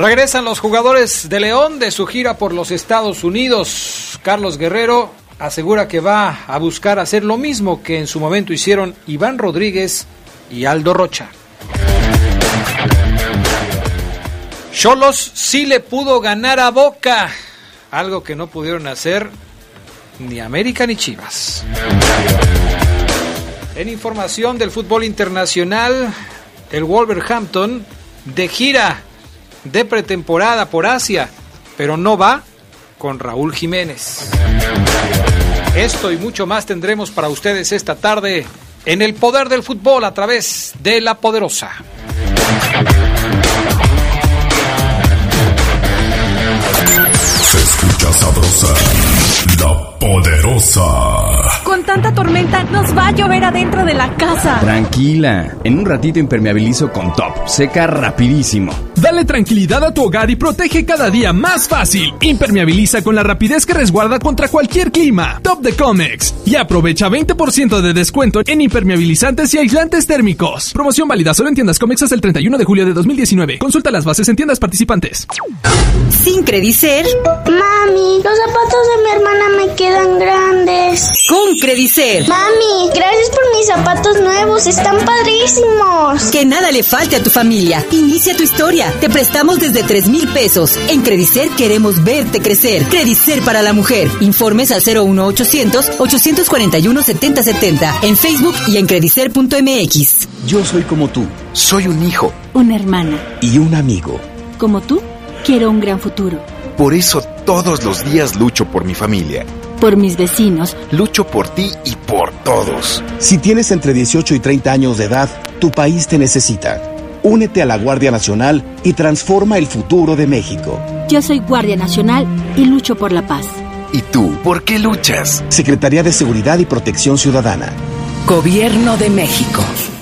Regresan los jugadores de León de su gira por los Estados Unidos. Carlos Guerrero asegura que va a buscar hacer lo mismo que en su momento hicieron Iván Rodríguez y Aldo Rocha. Cholos sí le pudo ganar a Boca, algo que no pudieron hacer ni América ni Chivas. En información del fútbol internacional, el Wolverhampton de gira de pretemporada por Asia, pero no va con Raúl Jiménez. Esto y mucho más tendremos para ustedes esta tarde en el poder del fútbol a través de la poderosa. Se escucha sabrosa, la poderosa. Con tanta tormenta nos va a llover adentro de la casa. Tranquila, en un ratito impermeabilizo con top, seca rapidísimo. Dale tranquilidad a tu hogar y protege cada día más fácil. Impermeabiliza con la rapidez que resguarda contra cualquier clima. Top de Comex. Y aprovecha 20% de descuento en impermeabilizantes y aislantes térmicos. Promoción válida solo en tiendas Comex hasta el 31 de julio de 2019. Consulta las bases en tiendas participantes. Sin Credicer. Mami, los zapatos de mi hermana me quedan grandes. Con Credicer. Mami, gracias por mis zapatos nuevos, están padrísimos. Que nada le falte a tu familia. Inicia tu historia. Te prestamos desde 3 mil pesos. En Credicer queremos verte crecer. Credicer para la mujer. Informes al 01800 841 7070 en Facebook y en credicer.mx. Yo soy como tú. Soy un hijo. Una hermana. Y un amigo. Como tú, quiero un gran futuro. Por eso todos los días lucho por mi familia. Por mis vecinos. Lucho por ti y por todos. Si tienes entre 18 y 30 años de edad, tu país te necesita. Únete a la Guardia Nacional y transforma el futuro de México. Yo soy Guardia Nacional y lucho por la paz. ¿Y tú? ¿Por qué luchas? Secretaría de Seguridad y Protección Ciudadana. Gobierno de México.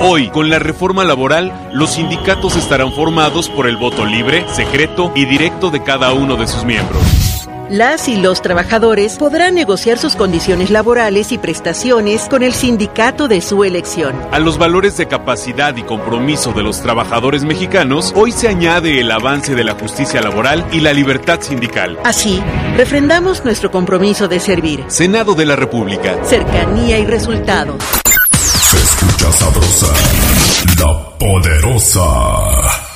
Hoy, con la reforma laboral, los sindicatos estarán formados por el voto libre, secreto y directo de cada uno de sus miembros. Las y los trabajadores podrán negociar sus condiciones laborales y prestaciones con el sindicato de su elección. A los valores de capacidad y compromiso de los trabajadores mexicanos, hoy se añade el avance de la justicia laboral y la libertad sindical. Así, refrendamos nuestro compromiso de servir. Senado de la República. Cercanía y resultados. Sabrosa, la poderosa.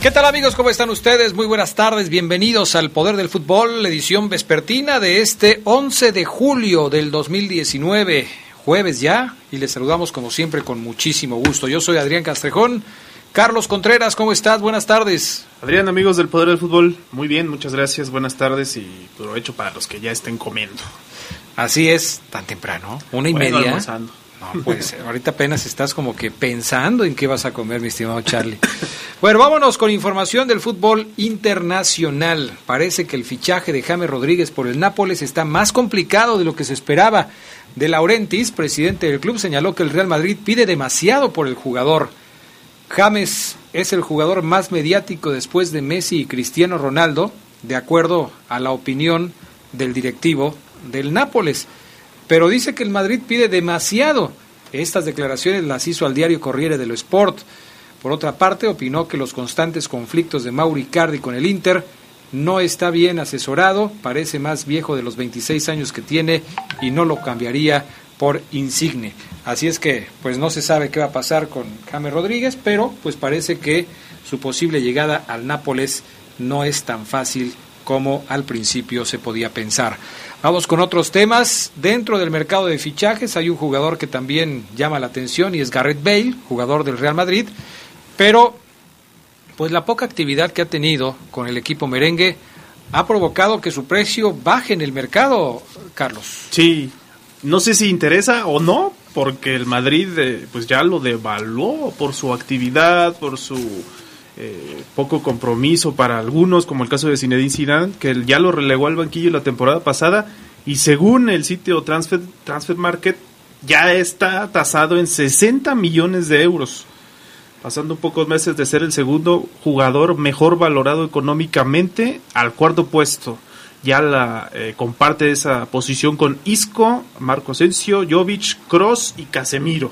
¿Qué tal amigos? ¿Cómo están ustedes? Muy buenas tardes, bienvenidos al Poder del Fútbol, edición vespertina de este 11 de julio del 2019, jueves ya, y les saludamos como siempre con muchísimo gusto. Yo soy Adrián Castrejón. Carlos Contreras, ¿cómo estás? Buenas tardes. Adrián, amigos del Poder del Fútbol, muy bien, muchas gracias, buenas tardes y provecho para los que ya estén comiendo. Así es, tan temprano, una y Bueno, media. almorzando. No, pues ahorita apenas estás como que pensando en qué vas a comer, mi estimado Charlie. Bueno, vámonos con información del fútbol internacional. Parece que el fichaje de James Rodríguez por el Nápoles está más complicado de lo que se esperaba. De Laurentiis, presidente del club, señaló que el Real Madrid pide demasiado por el jugador. James es el jugador más mediático después de Messi y Cristiano Ronaldo, de acuerdo a la opinión del directivo del Nápoles, pero dice que el Madrid pide demasiado. Estas declaraciones las hizo al diario Corriere dello Sport. Por otra parte, opinó que los constantes conflictos de Mauri Cardi con el Inter no está bien asesorado, parece más viejo de los 26 años que tiene y no lo cambiaría por Insigne. Así es que, pues no se sabe qué va a pasar con James Rodríguez, pero pues parece que su posible llegada al Nápoles no es tan fácil como al principio se podía pensar. Vamos con otros temas. Dentro del mercado de fichajes hay un jugador que también llama la atención y es Garrett Bale, jugador del Real Madrid, pero pues la poca actividad que ha tenido con el equipo merengue ha provocado que su precio baje en el mercado, Carlos. Sí, no sé si interesa o no, porque el Madrid eh, pues ya lo devaluó por su actividad, por su eh, poco compromiso para algunos, como el caso de Zinedine Zidane, que ya lo relegó al banquillo la temporada pasada y según el sitio Transfer, Transfer Market ya está tasado en 60 millones de euros pasando pocos meses de ser el segundo jugador mejor valorado económicamente al cuarto puesto. Ya la eh, comparte esa posición con Isco, Marco Asensio, Jovic, Cross y Casemiro.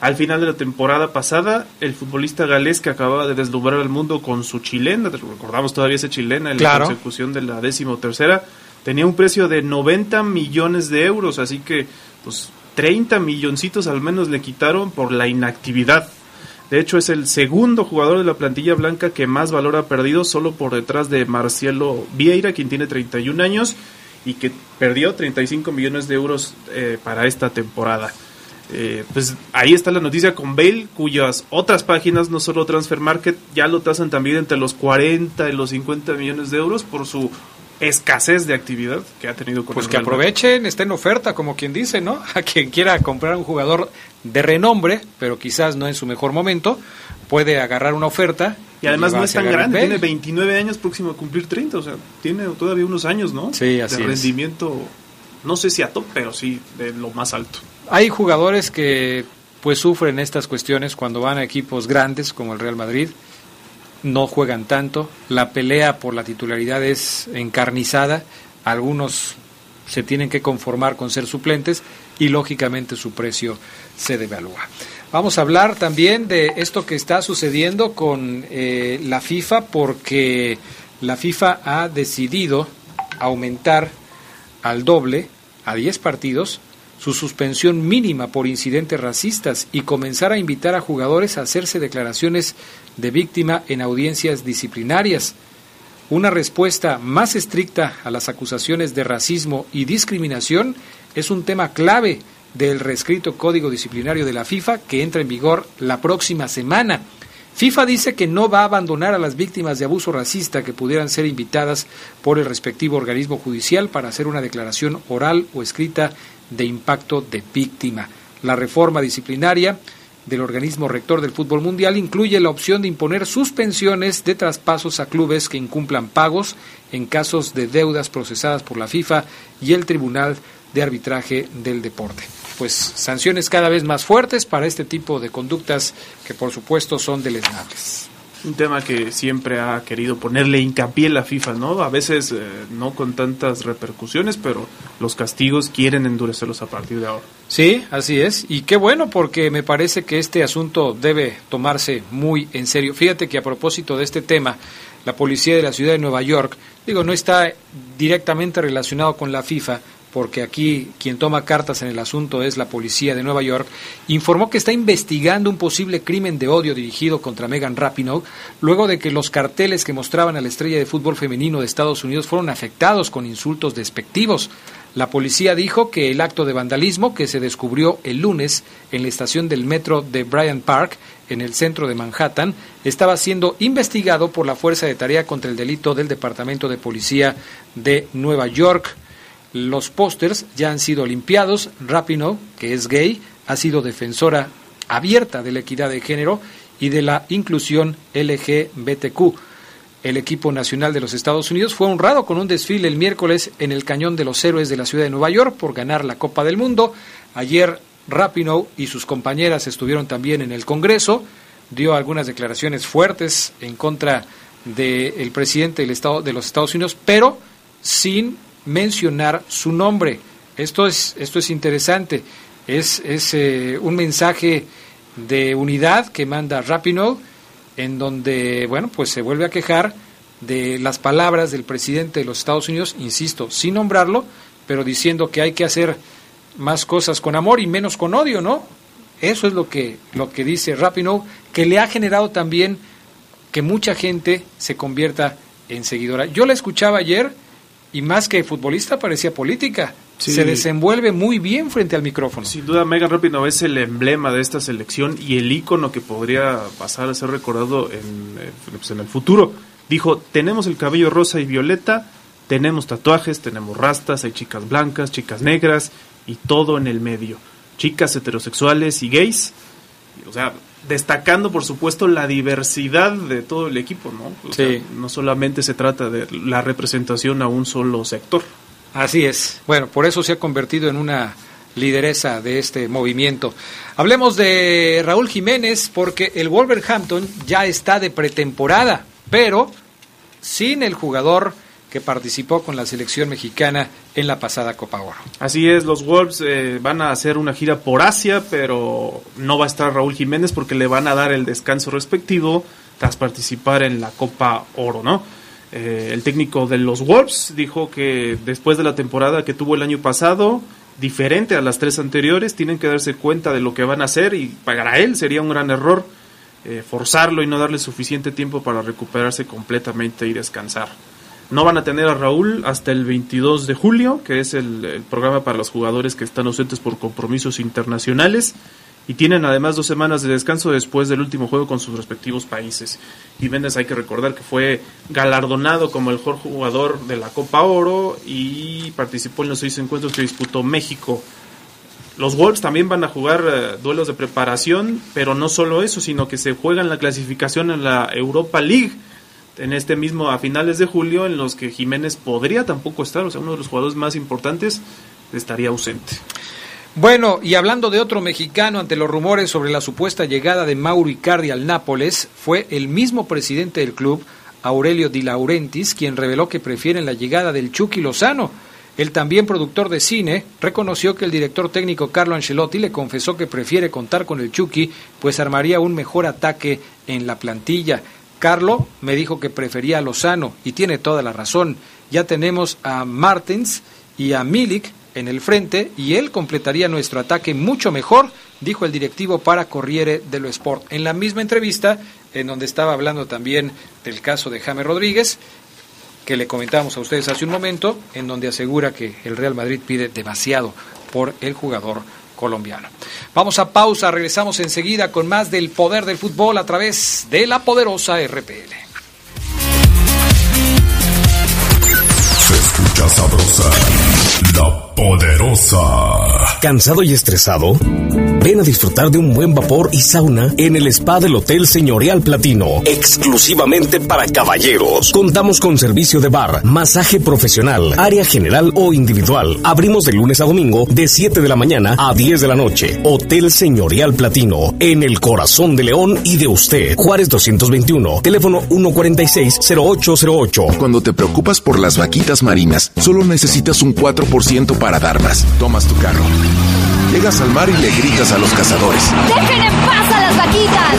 Al final de la temporada pasada, el futbolista galés que acababa de deslumbrar al mundo con su chilena, recordamos todavía ese chilena en la consecución de la décimo tercera, tenía un precio de 90 millones de euros, así que pues 30 milloncitos al menos le quitaron por la inactividad de hecho, es el segundo jugador de la plantilla blanca que más valor ha perdido, solo por detrás de Marcielo Vieira, quien tiene 31 años y que perdió 35 millones de euros eh, para esta temporada. Eh, pues ahí está la noticia con Bale, cuyas otras páginas, no solo Transfer Market, ya lo tasan también entre los 40 y los 50 millones de euros por su escasez de actividad que ha tenido con Pues que aprovechen, está en oferta, como quien dice, ¿no? A quien quiera comprar un jugador de renombre, pero quizás no en su mejor momento, puede agarrar una oferta. Y además no es tan grande, tiene 29 años, próximo a cumplir 30, o sea, tiene todavía unos años, ¿no? Sí, así De rendimiento, no sé si a top, pero sí de lo más alto. Hay jugadores que pues sufren estas cuestiones cuando van a equipos grandes como el Real Madrid no juegan tanto, la pelea por la titularidad es encarnizada, algunos se tienen que conformar con ser suplentes y lógicamente su precio se devalúa. Vamos a hablar también de esto que está sucediendo con eh, la FIFA porque la FIFA ha decidido aumentar al doble, a 10 partidos, su suspensión mínima por incidentes racistas y comenzar a invitar a jugadores a hacerse declaraciones de víctima en audiencias disciplinarias. Una respuesta más estricta a las acusaciones de racismo y discriminación es un tema clave del reescrito Código Disciplinario de la FIFA que entra en vigor la próxima semana. FIFA dice que no va a abandonar a las víctimas de abuso racista que pudieran ser invitadas por el respectivo organismo judicial para hacer una declaración oral o escrita de impacto de víctima. La reforma disciplinaria del organismo rector del fútbol mundial incluye la opción de imponer suspensiones de traspasos a clubes que incumplan pagos en casos de deudas procesadas por la FIFA y el Tribunal de Arbitraje del Deporte. Pues sanciones cada vez más fuertes para este tipo de conductas que por supuesto son deleznables. Un tema que siempre ha querido ponerle hincapié la FIFA, ¿no? A veces eh, no con tantas repercusiones, pero los castigos quieren endurecerlos a partir de ahora. Sí, así es. Y qué bueno, porque me parece que este asunto debe tomarse muy en serio. Fíjate que a propósito de este tema, la policía de la ciudad de Nueva York, digo, no está directamente relacionado con la FIFA, porque aquí quien toma cartas en el asunto es la policía de Nueva York, informó que está investigando un posible crimen de odio dirigido contra Megan Rapinoe, luego de que los carteles que mostraban a la estrella de fútbol femenino de Estados Unidos fueron afectados con insultos despectivos. La policía dijo que el acto de vandalismo que se descubrió el lunes en la estación del metro de Bryant Park, en el centro de Manhattan, estaba siendo investigado por la Fuerza de Tarea contra el Delito del Departamento de Policía de Nueva York. Los pósters ya han sido limpiados. Rapino, que es gay, ha sido defensora abierta de la equidad de género y de la inclusión LGBTQ. El equipo nacional de los Estados Unidos fue honrado con un desfile el miércoles en el Cañón de los Héroes de la ciudad de Nueva York por ganar la Copa del Mundo. Ayer Rapinoe y sus compañeras estuvieron también en el Congreso. Dio algunas declaraciones fuertes en contra del presidente del Estado de los Estados Unidos, pero sin mencionar su nombre. Esto es, esto es interesante. Es, es eh, un mensaje de unidad que manda Rapinoe, en donde, bueno, pues se vuelve a quejar de las palabras del presidente de los Estados Unidos, insisto, sin nombrarlo, pero diciendo que hay que hacer más cosas con amor y menos con odio, ¿no? Eso es lo que, lo que dice Rapinoe, que le ha generado también que mucha gente se convierta en seguidora. Yo la escuchaba ayer y más que futbolista parecía política. Se desenvuelve muy bien frente al micrófono. Sin duda, Megan Rapinoe es el emblema de esta selección y el ícono que podría pasar a ser recordado en, eh, pues, en el futuro. Dijo, tenemos el cabello rosa y violeta, tenemos tatuajes, tenemos rastas, hay chicas blancas, chicas negras y todo en el medio. Chicas heterosexuales y gays. O sea, destacando por supuesto la diversidad de todo el equipo, ¿no? no solamente se trata de la representación a un solo sector. Así es. Bueno, por eso se ha convertido en una lideresa de este movimiento. Hablemos de Raúl Jiménez porque el Wolverhampton ya está de pretemporada, pero sin el jugador que participó con la selección mexicana en la pasada Copa Oro. Así es, los Wolves eh, van a hacer una gira por Asia, pero no va a estar Raúl Jiménez porque le van a dar el descanso respectivo tras participar en la Copa Oro, ¿no? Eh, el técnico de los Wolves dijo que después de la temporada que tuvo el año pasado, diferente a las tres anteriores, tienen que darse cuenta de lo que van a hacer y para él sería un gran error eh, forzarlo y no darle suficiente tiempo para recuperarse completamente y descansar. No van a tener a Raúl hasta el 22 de julio, que es el, programa para los jugadores que están ausentes por compromisos internacionales. Y tienen además dos semanas de descanso después del último juego con sus respectivos países. Jiménez hay que recordar que fue galardonado como el mejor jugador de la Copa Oro y participó en los seis encuentros que disputó México. Los Wolves también van a jugar eh, duelos de preparación, pero no solo eso, sino que se juegan la clasificación en la Europa League en este mismo a finales de julio en los que Jiménez podría tampoco estar, o sea, uno de los jugadores más importantes estaría ausente. Bueno, y hablando de otro mexicano ante los rumores sobre la supuesta llegada de Mauro Icardi al Nápoles, fue el mismo presidente del club, Aurelio Di Laurentiis, quien reveló que prefieren la llegada del Chucky Lozano. El también productor de cine reconoció que el director técnico Carlo Ancelotti le confesó que prefiere contar con el Chucky, pues armaría un mejor ataque en la plantilla. Carlo me dijo que prefería a Lozano y tiene toda la razón. Ya tenemos a Martins y a Milik en el frente y él completaría nuestro ataque mucho mejor, dijo el directivo para Corriere dello Sport. En la misma entrevista, en donde estaba hablando también del caso de James Rodríguez, que le comentábamos a ustedes hace un momento, en donde asegura que el Real Madrid pide demasiado por el jugador colombiano. Vamos a pausa, regresamos enseguida con más del poder del fútbol a través de la poderosa RPL. Se escucha sabrosa, la poderosa. ¿Cansado y estresado? Ven a disfrutar de un buen vapor y sauna en el spa del Hotel Señorial Platino, exclusivamente para caballeros. Contamos con servicio de bar, masaje profesional, área general o individual. Abrimos de lunes a domingo de 7 de la mañana a 10 de la noche. Hotel Señorial Platino, en el corazón de León y de usted. Juárez 221, teléfono 146-0808. Cuando te preocupas por las vaquitas marinas, solo necesitas un 4% para dar más. Tomas tu carro. Llegas al mar y le gritas a los cazadores. ¡Dejen en paz a las vaquitas!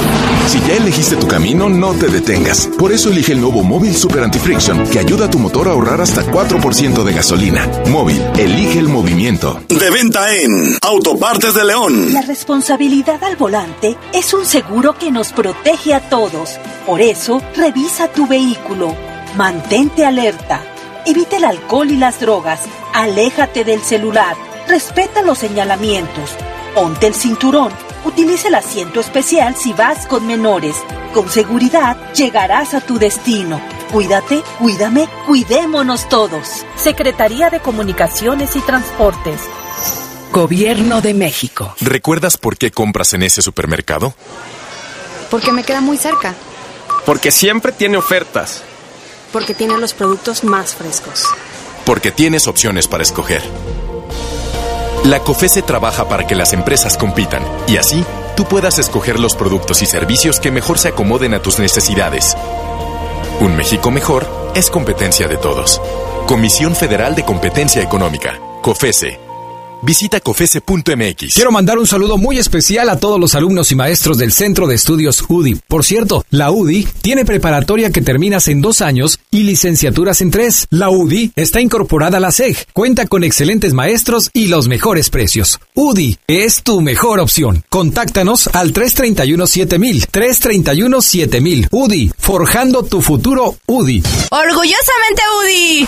Si ya elegiste tu camino, no te detengas. Por eso elige el nuevo Móvil Super Anti-Friction, que ayuda a tu motor a ahorrar hasta 4% de gasolina. Móvil, elige el movimiento. De venta en Autopartes de León. La responsabilidad al volante es un seguro que nos protege a todos. Por eso, revisa tu vehículo. Mantente alerta. Evita el alcohol y las drogas. Aléjate del celular. Respeta los señalamientos. Ponte el cinturón. Utiliza el asiento especial si vas con menores. Con seguridad llegarás a tu destino. Cuídate, cuídame, cuidémonos todos. Secretaría de Comunicaciones y Transportes. Gobierno de México. ¿Recuerdas por qué compras en ese supermercado? Porque me queda muy cerca. Porque siempre tiene ofertas. Porque tiene los productos más frescos. Porque tienes opciones para escoger. La COFESE trabaja para que las empresas compitan y así tú puedas escoger los productos y servicios que mejor se acomoden a tus necesidades. Un México mejor es competencia de todos. Comisión Federal de Competencia Económica, COFESE. Visita cofese.mx. Quiero mandar un saludo muy especial a todos los alumnos y maestros del Centro de Estudios UDI. Por cierto, la UDI tiene preparatoria que terminas en dos años y licenciaturas en tres. La UDI está incorporada a la SEG, cuenta con excelentes maestros y los mejores precios. UDI es tu mejor opción. Contáctanos al 331-7000. 331-7000. UDI, forjando tu futuro UDI. Orgullosamente UDI.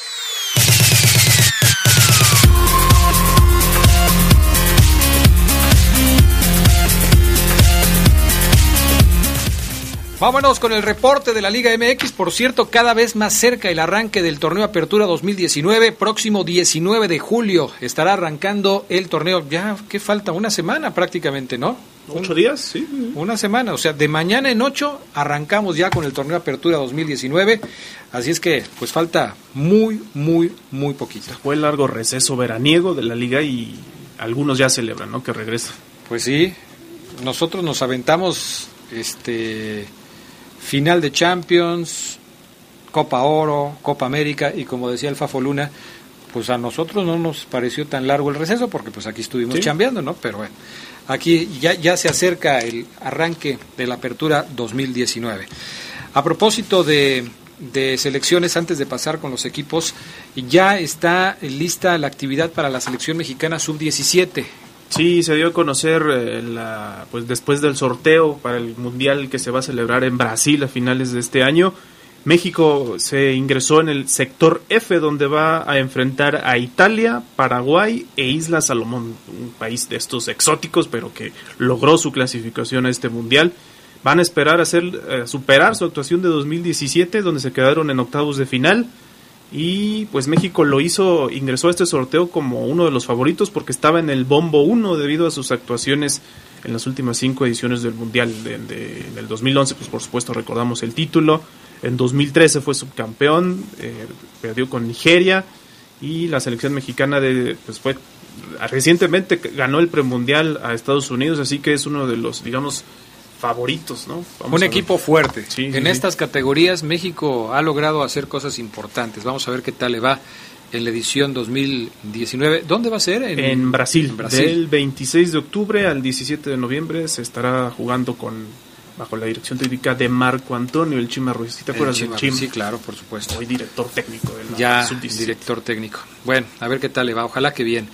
Vámonos con el reporte de la Liga MX. Por cierto, cada vez más cerca el arranque del torneo Apertura 2019. Próximo 19 de julio estará arrancando el torneo. Ya, ¿qué falta? Una semana prácticamente, ¿no? ¿Ocho días? Sí. Una semana. O sea, de mañana en ocho arrancamos ya con el torneo Apertura 2019. Así es que, pues falta muy, muy, muy poquito. Fue el largo receso veraniego de la liga y algunos ya celebran, ¿no? Que regresa. Pues sí, nosotros nos aventamos este final de Champions, Copa Oro, Copa América y como decía el Fafo Luna, pues a nosotros no nos pareció tan largo el receso porque pues aquí estuvimos Sí. chambeando, ¿no? Pero bueno, aquí ya, ya se acerca el arranque de la apertura 2019. A propósito de, de selecciones, antes de pasar con los equipos, ya está lista la actividad para la selección mexicana sub-17. Sí, se dio a conocer eh, la, pues después del sorteo para el mundial que se va a celebrar en Brasil a finales de este año. México se ingresó en el sector F donde va a enfrentar a Italia, Paraguay e Isla Salomón, un país de estos exóticos pero que logró su clasificación a este mundial. Van a esperar hacer, eh, superar su actuación de 2017 donde se quedaron en octavos de final y pues México lo hizo, ingresó a este sorteo como uno de los favoritos porque estaba en el bombo 1 debido a sus actuaciones en las últimas cinco ediciones del Mundial. De, de- del 2011, pues por supuesto recordamos el título. En 2013 fue subcampeón, eh, perdió con Nigeria y la selección mexicana de, pues fue recientemente ganó el premundial a Estados Unidos, así que es uno de los, digamos, favoritos, ¿no? Vamos Un equipo fuerte. Sí, en sí. estas categorías México ha logrado hacer cosas importantes. Vamos a ver qué tal le va en la edición 2019. ¿Dónde va a ser? En Brasil, En Brasil. Del 26 de octubre al 17 de noviembre se estará jugando con bajo la dirección técnica de Marco Antonio el Chima Ruiz. ¿Sí ¿Te acuerdas Chima del Chima? Sí, claro, por supuesto. Hoy director técnico de la Ya sub-17. director técnico. Bueno, a ver qué tal le va. Ojalá que bien.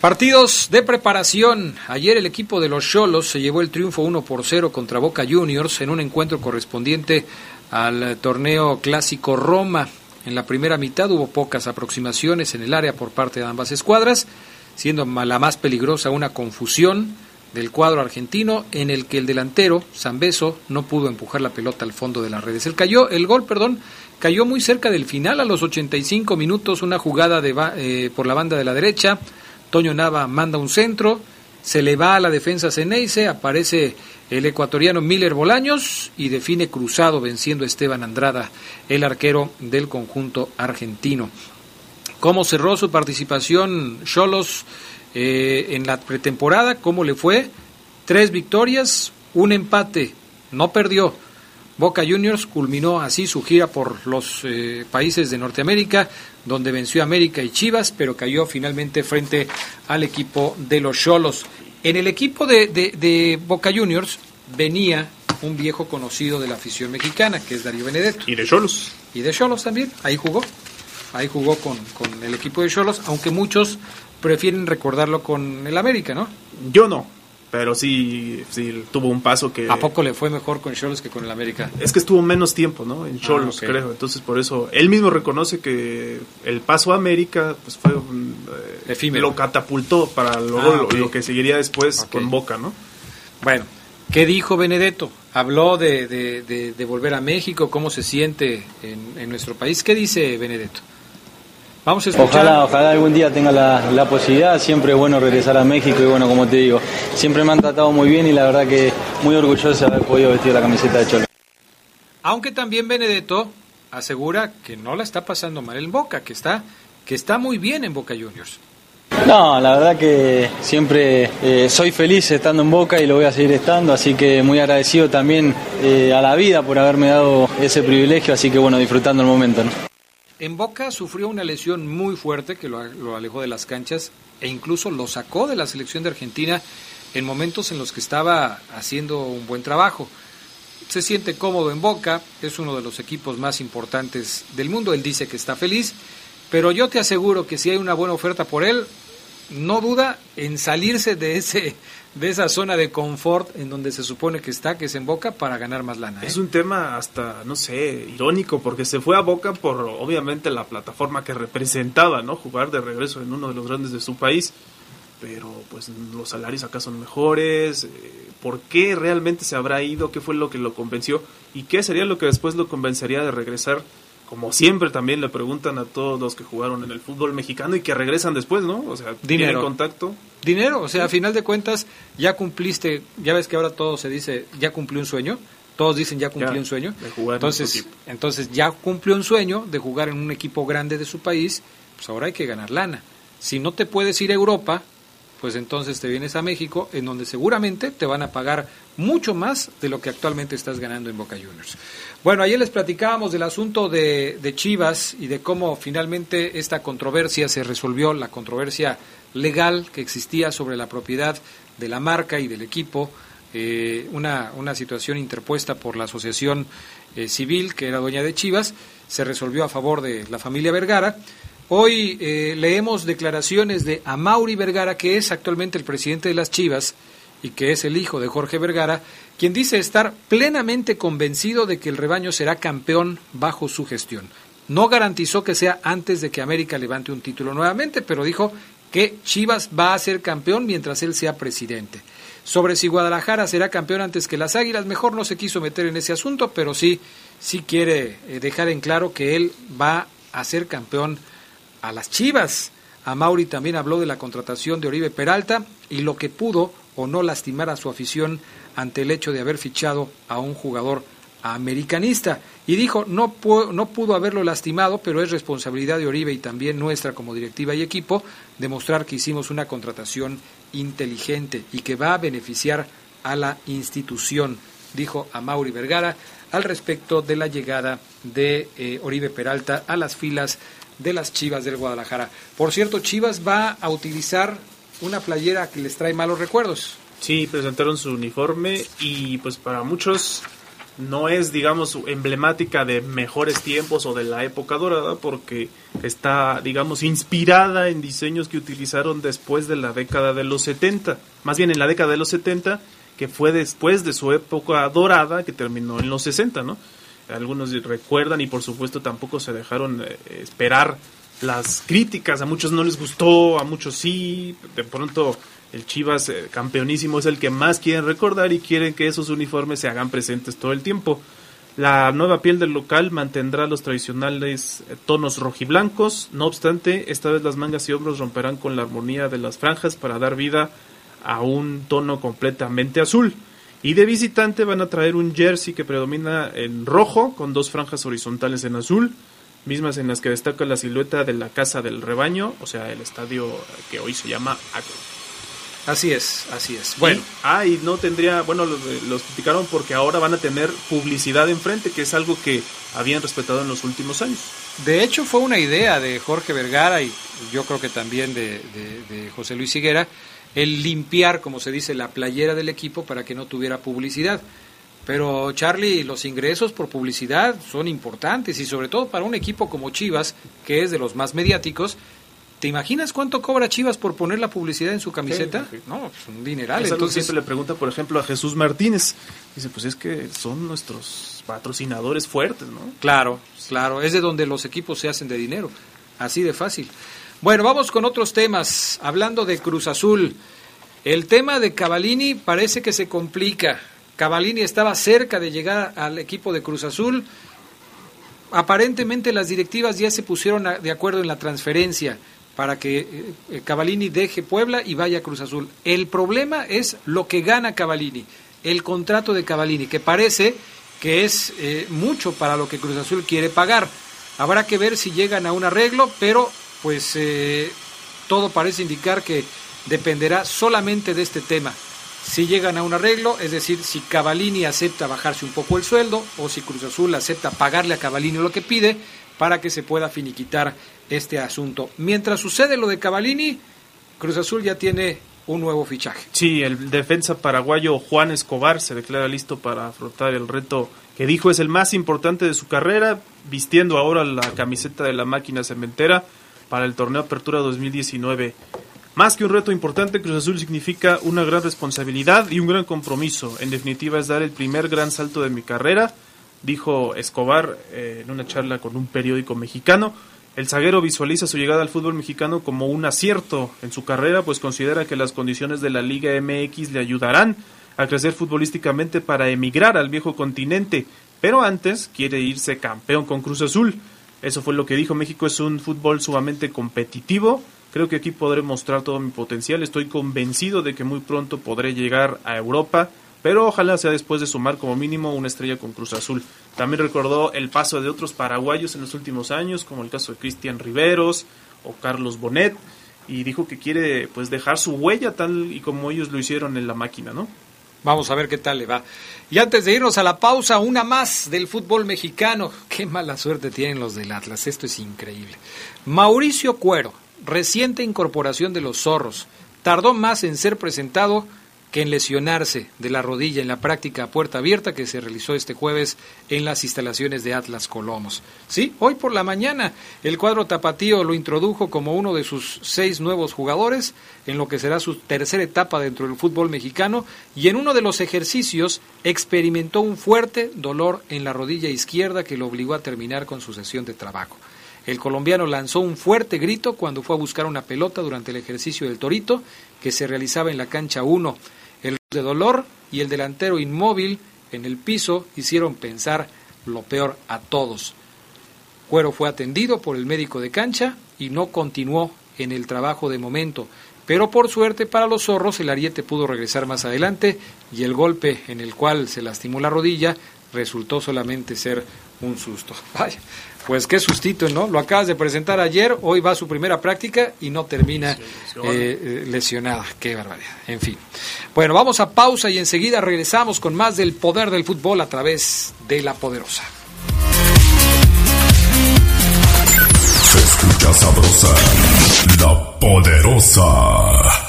Partidos de preparación. Ayer el equipo de los Cholos se llevó el triunfo 1 por 0 contra Boca Juniors en un encuentro correspondiente al torneo clásico Roma. En la primera mitad hubo pocas aproximaciones en el área por parte de ambas escuadras, siendo la más peligrosa una confusión del cuadro argentino en el que el delantero Zambeso no pudo empujar la pelota al fondo de las redes. El cayó, el gol, perdón, cayó muy cerca del final a los 85 minutos, una jugada de eh, por la banda de la derecha. Toño Nava manda un centro, se le va a la defensa Ceneice, aparece el ecuatoriano Miller Bolaños y define cruzado venciendo a Esteban Andrada, el arquero del conjunto argentino. ¿Cómo cerró su participación Cholos eh, en la pretemporada? ¿Cómo le fue? Tres victorias, un empate, no perdió. Boca Juniors culminó así su gira por los eh, países de Norteamérica, donde venció a América y Chivas, pero cayó finalmente frente al equipo de los Cholos. En el equipo de, de- de Boca Juniors venía un viejo conocido de la afición mexicana, que es Darío Benedetto. Y de Cholos. Y de Cholos también, ahí jugó. Ahí jugó con, con el equipo de Cholos, aunque muchos prefieren recordarlo con el América, ¿no? Yo no, pero sí, sí tuvo un paso que... ¿A poco le fue mejor con Cholos que con el América? Es que estuvo menos tiempo, ¿no? En Cholos, Ah, ok. creo. Entonces, por eso, él mismo reconoce que el paso a América, pues fue eh, Efímero. lo catapultó para luego Ah, lo- lo, que seguiría después con Boca, ¿no? Bueno, ¿qué dijo Benedetto? Habló de, de- de- de volver a México, cómo se siente en, en nuestro país. ¿Qué dice Benedetto? Vamos a escuchar. Ojalá, ojalá algún día tenga la, la posibilidad. Siempre es bueno regresar a México y bueno, como te digo, siempre me han tratado muy bien y la verdad que muy orgulloso de haber podido vestir la camiseta de Cholo. Aunque también Benedetto asegura que no la está pasando mal en Boca, que está que está muy bien en Boca Juniors. No, la verdad que siempre eh, soy feliz estando en Boca y lo voy a seguir estando, así que muy agradecido también eh, a la vida por haberme dado ese privilegio, así que bueno, disfrutando el momento. ¿no? En Boca sufrió una lesión muy fuerte que lo, alejó de las canchas e incluso lo sacó de la selección de Argentina en momentos en los que estaba haciendo un buen trabajo. Se siente cómodo en Boca, es uno de los equipos más importantes del mundo, él dice que está feliz, pero yo te aseguro que si hay una buena oferta por él, no duda en salirse de ese de esa zona de confort en donde se supone que está, que es en Boca, para ganar más lana. ¿eh? Es un tema hasta, no sé, irónico, porque se fue a Boca por obviamente la plataforma que representaba, ¿no? Jugar de regreso en uno de los grandes de su país. Pero pues los salarios acá son mejores. Eh, ¿Por qué realmente se habrá ido? ¿Qué fue lo que lo convenció? ¿Y qué sería lo que después lo convencería de regresar? Como siempre también le preguntan a todos los que jugaron en el fútbol mexicano y que regresan después, ¿no? O sea, Dinero. contacto. Dinero, o sea, a final de cuentas, ya cumpliste, ya ves que ahora todo se dice, ya cumplí un sueño, todos dicen ya cumplí Ya, un sueño, de jugar en entonces, equipo. entonces ya cumplió un sueño de jugar en un equipo grande de su país, pues ahora hay que ganar lana. Si no te puedes ir a Europa, pues entonces te vienes a México, en donde seguramente te van a pagar mucho más de lo que actualmente estás ganando en Boca Juniors. Bueno, ayer les platicábamos del asunto de, Chivas y de cómo finalmente esta controversia se resolvió, la controversia legal que existía sobre la propiedad de la marca y del equipo, eh, una, una situación interpuesta por la asociación eh, civil que era dueña de Chivas, se resolvió a favor de la familia Vergara. Hoy eh, leemos declaraciones de Amauri Vergara, que es actualmente el presidente de las Chivas y que es el hijo de Jorge Vergara, quien dice estar plenamente convencido de que el rebaño será campeón bajo su gestión. No garantizó que sea antes de que América levante un título nuevamente, pero dijo que Chivas va a ser campeón mientras él sea presidente. Sobre si Guadalajara será campeón antes que las Águilas, mejor no se quiso meter en ese asunto, pero sí, sí quiere eh, dejar en claro que él va a ser campeón a las Chivas. A Mauri también habló de la contratación de Oribe Peralta y lo que pudo o no lastimar a su afición ante el hecho de haber fichado a un jugador americanista. Y dijo, no, pu- no pudo haberlo lastimado, pero es responsabilidad de Oribe y también nuestra como directiva y equipo demostrar que hicimos una contratación inteligente y que va a beneficiar a la institución, dijo a Mauri Vergara al respecto de la llegada de eh, Oribe Peralta a las filas de las Chivas del Guadalajara. Por cierto, Chivas va a utilizar una playera que les trae malos recuerdos. Sí, presentaron su uniforme y pues para muchos no es, digamos, emblemática de mejores tiempos o de la época dorada porque está, digamos, inspirada en diseños que utilizaron después de la década de los 70, más bien en la década de los 70, que fue después de su época dorada que terminó en los 60, ¿no? Algunos recuerdan y por supuesto tampoco se dejaron eh, esperar las críticas, a muchos no les gustó, a muchos sí, de pronto el Chivas eh, campeonísimo es el que más quieren recordar y quieren que esos uniformes se hagan presentes todo el tiempo. La nueva piel del local mantendrá los tradicionales eh, tonos rojiblancos, no obstante, esta vez las mangas y hombros romperán con la armonía de las franjas para dar vida a un tono completamente azul. Y de visitante van a traer un jersey que predomina en rojo con dos franjas horizontales en azul, mismas en las que destaca la silueta de la Casa del Rebaño, o sea, el estadio que hoy se llama Acro. Así es, así es. Bueno, ah, y no tendría, bueno, los, los criticaron porque ahora van a tener publicidad enfrente, que es algo que habían respetado en los últimos años. De hecho, fue una idea de Jorge Vergara y yo creo que también de, de- de José Luis Higuera el limpiar, como se dice, la playera del equipo para que no tuviera publicidad. Pero Charlie, los ingresos por publicidad son importantes y sobre todo para un equipo como Chivas, que es de los más mediáticos. ¿Te imaginas cuánto cobra Chivas por poner la publicidad en su camiseta? Sí, sí. No, es un dineral. Es Entonces, siempre le pregunta, por ejemplo, a Jesús Martínez. Dice, pues es que son nuestros patrocinadores fuertes, ¿no? Claro, claro, es de donde los equipos se hacen de dinero, así de fácil. Bueno, vamos con otros temas, hablando de Cruz Azul. El tema de Cavalini parece que se complica. Cavalini estaba cerca de llegar al equipo de Cruz Azul. Aparentemente las directivas ya se pusieron de acuerdo en la transferencia para que eh, eh, Cavalini deje Puebla y vaya a Cruz Azul. El problema es lo que gana Cavalini, el contrato de Cavalini, que parece que es eh, mucho para lo que Cruz Azul quiere pagar. Habrá que ver si llegan a un arreglo, pero pues eh, todo parece indicar que dependerá solamente de este tema. Si llegan a un arreglo, es decir, si Cavalini acepta bajarse un poco el sueldo o si Cruz Azul acepta pagarle a Cavalini lo que pide para que se pueda finiquitar este asunto. Mientras sucede lo de Cavalini, Cruz Azul ya tiene un nuevo fichaje. Sí, el defensa paraguayo Juan Escobar se declara listo para afrontar el reto que dijo es el más importante de su carrera, vistiendo ahora la camiseta de la máquina cementera para el torneo Apertura 2019. Más que un reto importante, Cruz Azul significa una gran responsabilidad y un gran compromiso. En definitiva, es dar el primer gran salto de mi carrera, dijo Escobar eh, en una charla con un periódico mexicano. El zaguero visualiza su llegada al fútbol mexicano como un acierto en su carrera, pues considera que las condiciones de la Liga MX le ayudarán a crecer futbolísticamente para emigrar al viejo continente, pero antes quiere irse campeón con Cruz Azul. Eso fue lo que dijo México, es un fútbol sumamente competitivo. Creo que aquí podré mostrar todo mi potencial. Estoy convencido de que muy pronto podré llegar a Europa, pero ojalá sea después de sumar como mínimo una estrella con Cruz Azul. También recordó el paso de otros paraguayos en los últimos años, como el caso de Cristian Riveros o Carlos Bonet, y dijo que quiere pues dejar su huella tal y como ellos lo hicieron en la máquina, ¿no? Vamos a ver qué tal le va. Y antes de irnos a la pausa, una más del fútbol mexicano. Qué mala suerte tienen los del Atlas, esto es increíble. Mauricio Cuero, reciente incorporación de los zorros, tardó más en ser presentado que en lesionarse de la rodilla en la práctica a puerta abierta que se realizó este jueves en las instalaciones de Atlas Colomos. Sí, hoy por la mañana el cuadro tapatío lo introdujo como uno de sus seis nuevos jugadores en lo que será su tercera etapa dentro del fútbol mexicano y en uno de los ejercicios experimentó un fuerte dolor en la rodilla izquierda que lo obligó a terminar con su sesión de trabajo. El colombiano lanzó un fuerte grito cuando fue a buscar una pelota durante el ejercicio del Torito que se realizaba en la cancha 1. El de dolor y el delantero inmóvil en el piso hicieron pensar lo peor a todos. Cuero fue atendido por el médico de cancha y no continuó en el trabajo de momento, pero por suerte para los zorros el ariete pudo regresar más adelante y el golpe en el cual se lastimó la rodilla resultó solamente ser un susto. Vaya, pues qué sustito, ¿no? Lo acabas de presentar ayer, hoy va a su primera práctica y no termina eh, lesionada. Qué barbaridad. En fin. Bueno, vamos a pausa y enseguida regresamos con más del poder del fútbol a través de la poderosa. Se escucha sabrosa, la poderosa.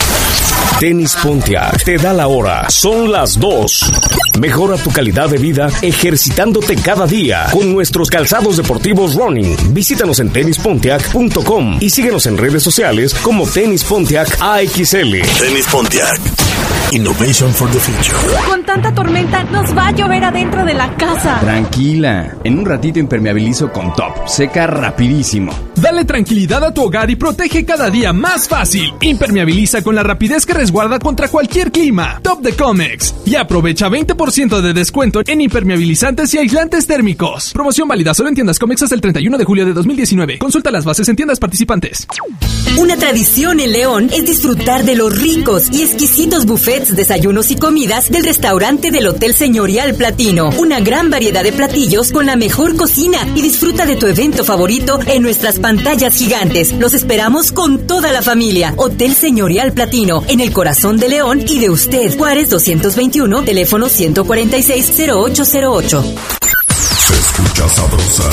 Tenis Pontiac te da la hora. Son las dos. Mejora tu calidad de vida ejercitándote cada día con nuestros calzados deportivos running. Visítanos en tenispontiac.com y síguenos en redes sociales como Tenis Pontiac AXL. Tenis Pontiac. Innovation for the future. Con tanta tormenta nos va a llover adentro de la casa. Tranquila, en un ratito impermeabilizo con top. Seca rapidísimo. Dale tranquilidad a tu hogar y protege cada día más fácil. Impermeabiliza con la rapidez que resguarda contra cualquier clima. Top de Comex. Y aprovecha 20% de descuento en impermeabilizantes y aislantes térmicos. Promoción válida solo en tiendas Comex hasta el 31 de julio de 2019. Consulta las bases en tiendas participantes. Una tradición en León es disfrutar de los ricos y exquisitos buffets, desayunos y comidas del restaurante del Hotel Señorial Platino. Una gran variedad de platillos con la mejor cocina y disfruta de tu evento favorito en nuestras pantallas gigantes. Los esperamos con toda la familia. Hotel Señorial Platino, en el corazón de León y de usted. Juárez 221, teléfono 146-0808. Se escucha sabrosa,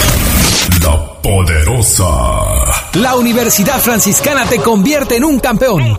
la poderosa. La Universidad Franciscana te convierte en un campeón.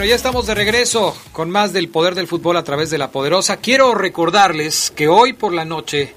Bueno, ya estamos de regreso con más del poder del fútbol a través de la poderosa. Quiero recordarles que hoy por la noche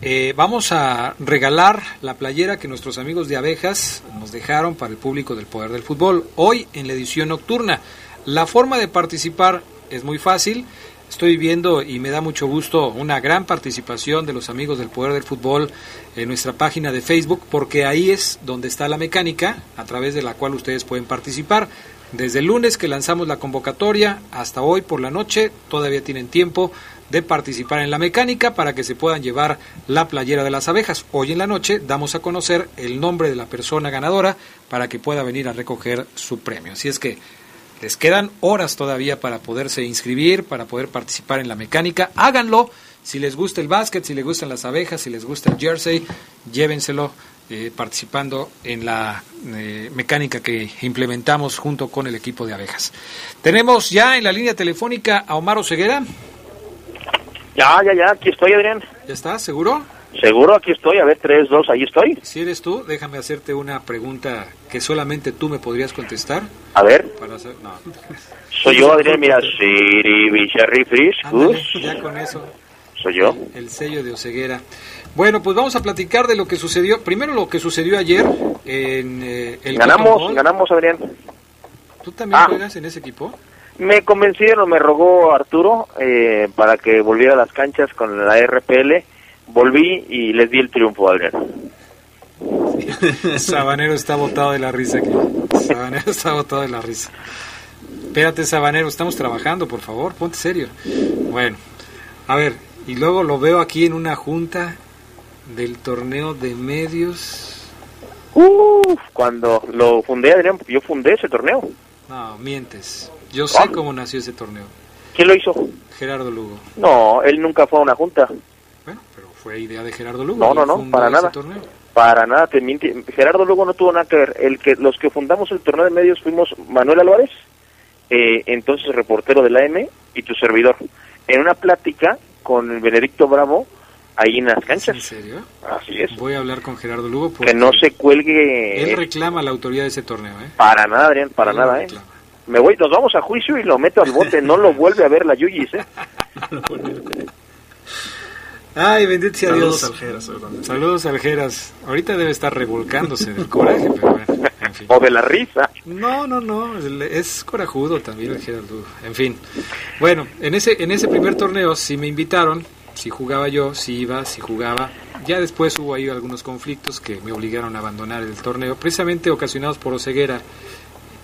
eh, vamos a regalar la playera que nuestros amigos de abejas nos dejaron para el público del poder del fútbol. Hoy en la edición nocturna. La forma de participar es muy fácil. Estoy viendo y me da mucho gusto una gran participación de los amigos del Poder del Fútbol en nuestra página de Facebook, porque ahí es donde está la mecánica a través de la cual ustedes pueden participar. Desde el lunes que lanzamos la convocatoria hasta hoy por la noche, todavía tienen tiempo de participar en la mecánica para que se puedan llevar la playera de las abejas. Hoy en la noche damos a conocer el nombre de la persona ganadora para que pueda venir a recoger su premio. Así es que les quedan horas todavía para poderse inscribir, para poder participar en la mecánica. Háganlo. Si les gusta el básquet, si les gustan las abejas, si les gusta el jersey, llévenselo eh, participando en la eh, mecánica que implementamos junto con el equipo de abejas. Tenemos ya en la línea telefónica a Omar Oseguera. Ya, ya, ya, aquí estoy, Adrián. ¿Ya estás? ¿Seguro? Seguro, aquí estoy. A ver, tres, dos, ahí estoy. Si eres tú, déjame hacerte una pregunta que solamente tú me podrías contestar. A ver. Para hacer- no. Soy yo, Adrián, mira, Siri, Ándale, ya con eso, Soy yo. el sello de Oseguera. Bueno, pues vamos a platicar de lo que sucedió. Primero lo que sucedió ayer en eh, el Ganamos, ganamos, Adrián. ¿Tú también Ah. juegas en ese equipo? Me convencieron, me rogó Arturo eh, para que volviera a las canchas con la RPL. Volví y les di el triunfo, Adrián. Sabanero está botado de la risa aquí. Sabanero está botado de la risa. Espérate, Sabanero, estamos trabajando, por favor, ponte serio. Bueno, a ver, y luego lo veo aquí en una junta del torneo de medios. Uf, cuando lo fundé, Adrián, porque yo fundé ese torneo. No, mientes. Yo sé ¿Cómo? cómo nació ese torneo. ¿Quién lo hizo? Gerardo Lugo. No, él nunca fue a una junta. Bueno, pero fue idea de Gerardo Lugo. No, no, no, para nada. torneo. Para nada, te miente. Gerardo luego no tuvo nada que ver. El que, los que fundamos el torneo de medios fuimos Manuel Álvarez, eh, entonces reportero de la M, y tu servidor. En una plática con el Benedicto Bravo, ahí en las canchas. ¿En serio? Así es. Voy a hablar con Gerardo Lugo porque Que no se cuelgue. él reclama la autoridad de ese torneo, ¿eh? Para nada, Adrián, para Él nada, ¿eh? reclama. Me voy, nos vamos a juicio y lo meto al bote. No lo vuelve a ver la Yuyis, ¿eh? Ay, bendito sea Saludos, Dios. Aljeras, seguramente. Saludos, Aljeras. Ahorita debe estar revolcándose del coraje, pero bueno, O de la risa. No, no, no, es corajudo también el Gerardo. En fin. Bueno, en ese en ese primer torneo sí me invitaron, si jugaba yo, si iba, si jugaba. Ya después hubo ahí algunos conflictos que me obligaron a abandonar el torneo, precisamente ocasionados por Oceguera,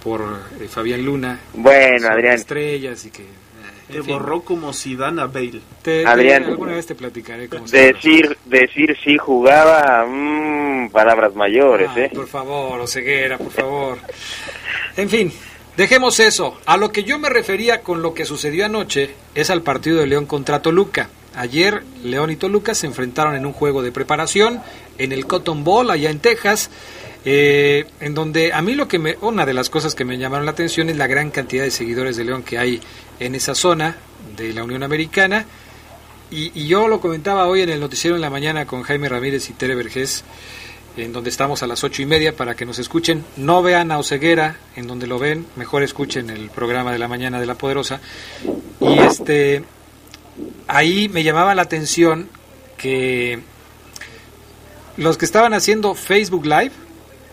por eh, Fabián Luna. Bueno, Adrián. Estrellas y que... Te borró como Zidane a Bale. Te- te- Adrián. alguna vez te platicaré cómo se Decir, decir sí jugaba, mm, palabras mayores, Ay, ¿eh? Por favor, Oseguera, por favor. En fin, dejemos eso. A lo que yo me refería con lo que sucedió anoche es al partido de León contra Toluca. Ayer León y Toluca se enfrentaron en un juego de preparación en el Cotton Bowl allá en Texas, eh, en donde a mí lo que me, una de las cosas que me llamaron la atención es la gran cantidad de seguidores de León que hay en esa zona de la Unión Americana. Y, yo lo comentaba hoy en el noticiero en la mañana con Jaime Ramírez y Tere Vergés, en donde estamos a las ocho y media para que nos escuchen. No vean a Oceguera, en donde lo ven, mejor escuchen el programa de la mañana de La Poderosa. Y este, ahí me llamaba la atención que los que estaban haciendo Facebook Live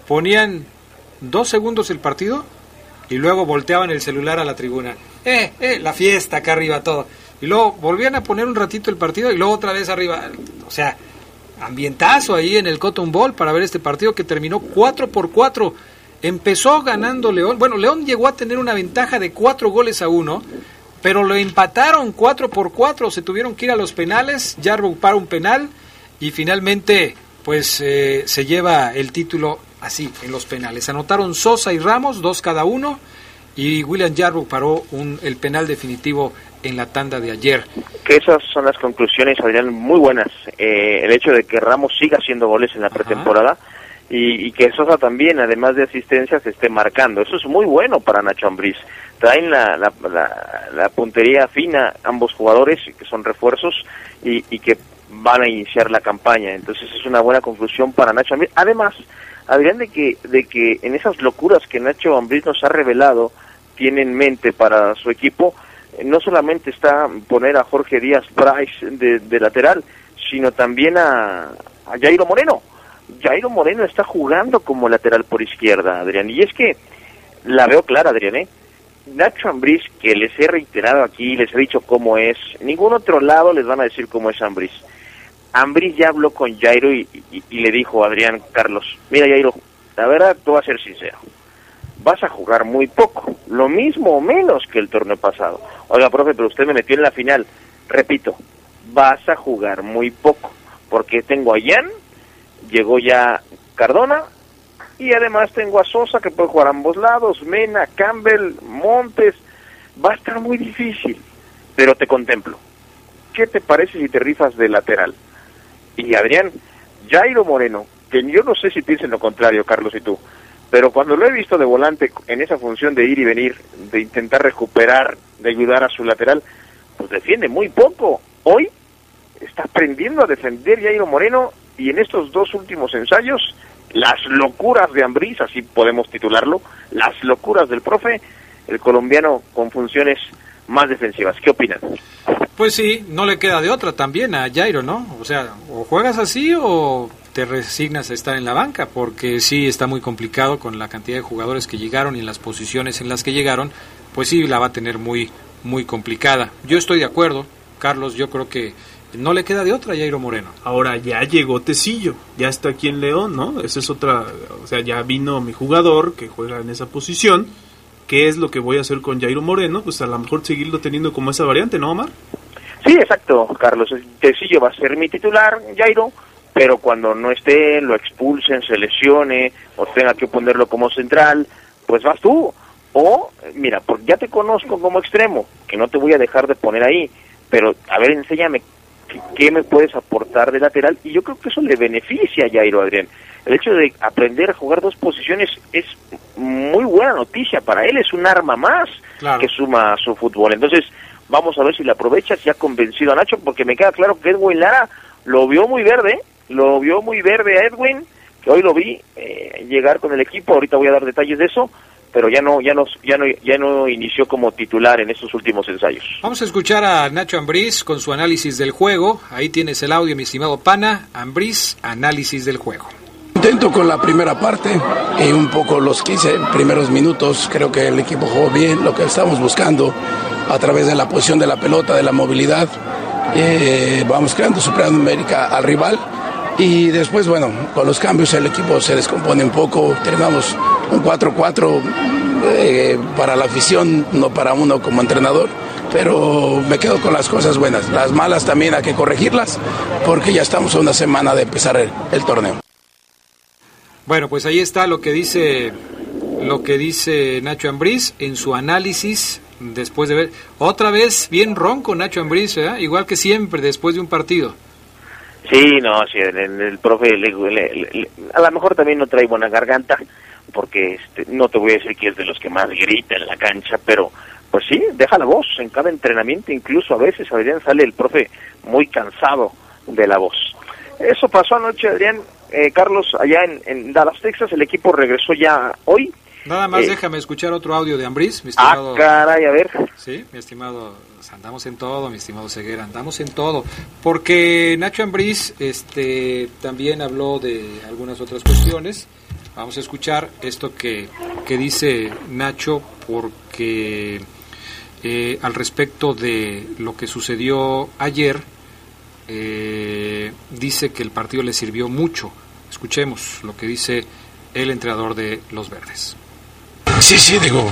ponían dos segundos el partido y luego volteaban el celular a la tribuna. Eh, eh, la fiesta acá arriba todo. Y luego volvían a poner un ratito el partido y luego otra vez arriba. O sea, ambientazo ahí en el Cotton Bowl para ver este partido que terminó 4 por 4. Empezó ganando León. Bueno, León llegó a tener una ventaja de 4 goles a 1, pero lo empataron 4 por 4. Se tuvieron que ir a los penales. Jarbo para un penal y finalmente pues eh, se lleva el título así en los penales. Anotaron Sosa y Ramos, dos cada uno, y William Jarbo paró un, el penal definitivo en la tanda de ayer. Que esas son las conclusiones, Adrián, muy buenas. Eh, el hecho de que Ramos siga haciendo goles en la pretemporada y, y que Sosa también, además de asistencias, esté marcando. Eso es muy bueno para Nacho Ambriz. Traen la, la, la- la puntería fina ambos jugadores, que son refuerzos, y, y que van a iniciar la campaña. Entonces es una buena conclusión para Nacho Ambriz. Además, Adrián, de que, de que en esas locuras que Nacho Ambriz nos ha revelado, tiene en mente para su equipo, eh, no solamente está poner a Jorge Díaz Price de, de lateral, sino también a, a Jairo Moreno. Jairo Moreno está jugando como lateral por izquierda, Adrián. Y es que la veo clara, Adrián, ¿eh? Nacho Ambriz, que les he reiterado aquí, les he dicho cómo es, ningún otro lado les van a decir cómo es Ambriz. Ambriz ya habló con Jairo y, y- le dijo Adrián Carlos, mira Jairo, la verdad, tú vas a ser sincero, vas a jugar muy poco, lo mismo o menos que el torneo pasado. Oiga, profe, pero usted me metió en la final. Repito, vas a jugar muy poco, porque tengo a Jan, llegó ya Cardona, y además tengo a Sosa que puede jugar a ambos lados, Mena, Campbell, Montes. Va a estar muy difícil, pero te contemplo. ¿Qué te parece si te rifas de lateral? Y Adrián, Jairo Moreno, que yo no sé si piensen lo contrario, Carlos y tú, pero cuando lo he visto de volante en esa función de ir y venir, de intentar recuperar, de ayudar a su lateral, pues defiende muy poco. Hoy está aprendiendo a defender Jairo Moreno y en estos dos últimos ensayos, las locuras de Ambriz, así podemos titularlo, las locuras del profe, el colombiano con funciones más defensivas. ¿Qué opinan? Pues sí, no le queda de otra también a Jairo, ¿no? O sea, o juegas así o te resignas a estar en la banca, porque sí está muy complicado con la cantidad de jugadores que llegaron y las posiciones en las que llegaron, pues sí la va a tener muy, muy complicada. Yo estoy de acuerdo, Carlos, yo creo que no le queda de otra a Jairo Moreno. Ahora ya llegó Tecillo, ya está aquí en León, ¿no? Esa es otra, o sea, ya vino mi jugador que juega en esa posición. ¿Qué es lo que voy a hacer con Jairo Moreno? Pues a lo mejor seguirlo teniendo como esa variante, ¿no, Omar? Sí, exacto, Carlos. Tecillo va a ser mi titular, Jairo, pero cuando no esté, lo expulsen, se lesione, o tenga que ponerlo como central, pues vas tú. O, mira, porque ya te conozco como extremo, que no te voy a dejar de poner ahí, pero a ver, enséñame qué, me puedes aportar de lateral, y yo creo que eso le beneficia a Jairo Adrián. El hecho de aprender a jugar dos posiciones es muy buena noticia para él, es un arma más Claro. que suma a su fútbol. Entonces, vamos a ver si la aprovecha, si ha convencido a Nacho, porque me queda claro que Edwin Lara lo vio muy verde, lo vio muy verde a Edwin, que hoy lo vi eh, llegar con el equipo, ahorita voy a dar detalles de eso, pero ya no, ya no, ya no, ya no inició como titular en estos últimos ensayos. Vamos a escuchar a Nacho Ambriz con su análisis del juego. Ahí tienes el audio, mi estimado Pana. Ambriz, análisis del juego. Contento con la primera parte y un poco los 15 primeros minutos. Creo que el equipo jugó bien, lo que estamos buscando a través de la posición de la pelota, de la movilidad. Eh, vamos creando superando numérica al rival. Y después, bueno, con los cambios el equipo se descompone un poco. Terminamos un 4-4 eh, para la afición, no para uno como entrenador. Pero me quedo con las cosas buenas. Las malas también hay que corregirlas porque ya estamos a una semana de empezar el- torneo. Bueno, pues ahí está lo que dice lo que dice Nacho Ambriz en su análisis después de ver otra vez bien ronco Nacho Ambriz, ¿verdad? igual que siempre después de un partido. Sí, no, sí, el, el- profe le- a lo mejor también no trae buena garganta, porque este, no te voy a decir que es de los que más grita en la cancha, pero pues sí, deja la voz en cada entrenamiento, incluso a veces Adrián sale el profe muy cansado de la voz. Eso pasó anoche, Adrián, eh, Carlos, allá en Dallas, Texas, el equipo regresó ya hoy. Nada más Eh, déjame escuchar otro audio de Ambriz, mi Ah, estimado. caray, a ver. Sí, mi estimado, andamos en todo, mi estimado Ceguera, andamos en todo. Porque Nacho Ambriz este, también habló de algunas otras cuestiones. Vamos a escuchar esto que, que dice Nacho, porque eh, al respecto de lo que sucedió ayer, eh, dice que el partido le sirvió mucho. Escuchemos lo que dice el entrenador de Los Verdes. Sí, sí, digo,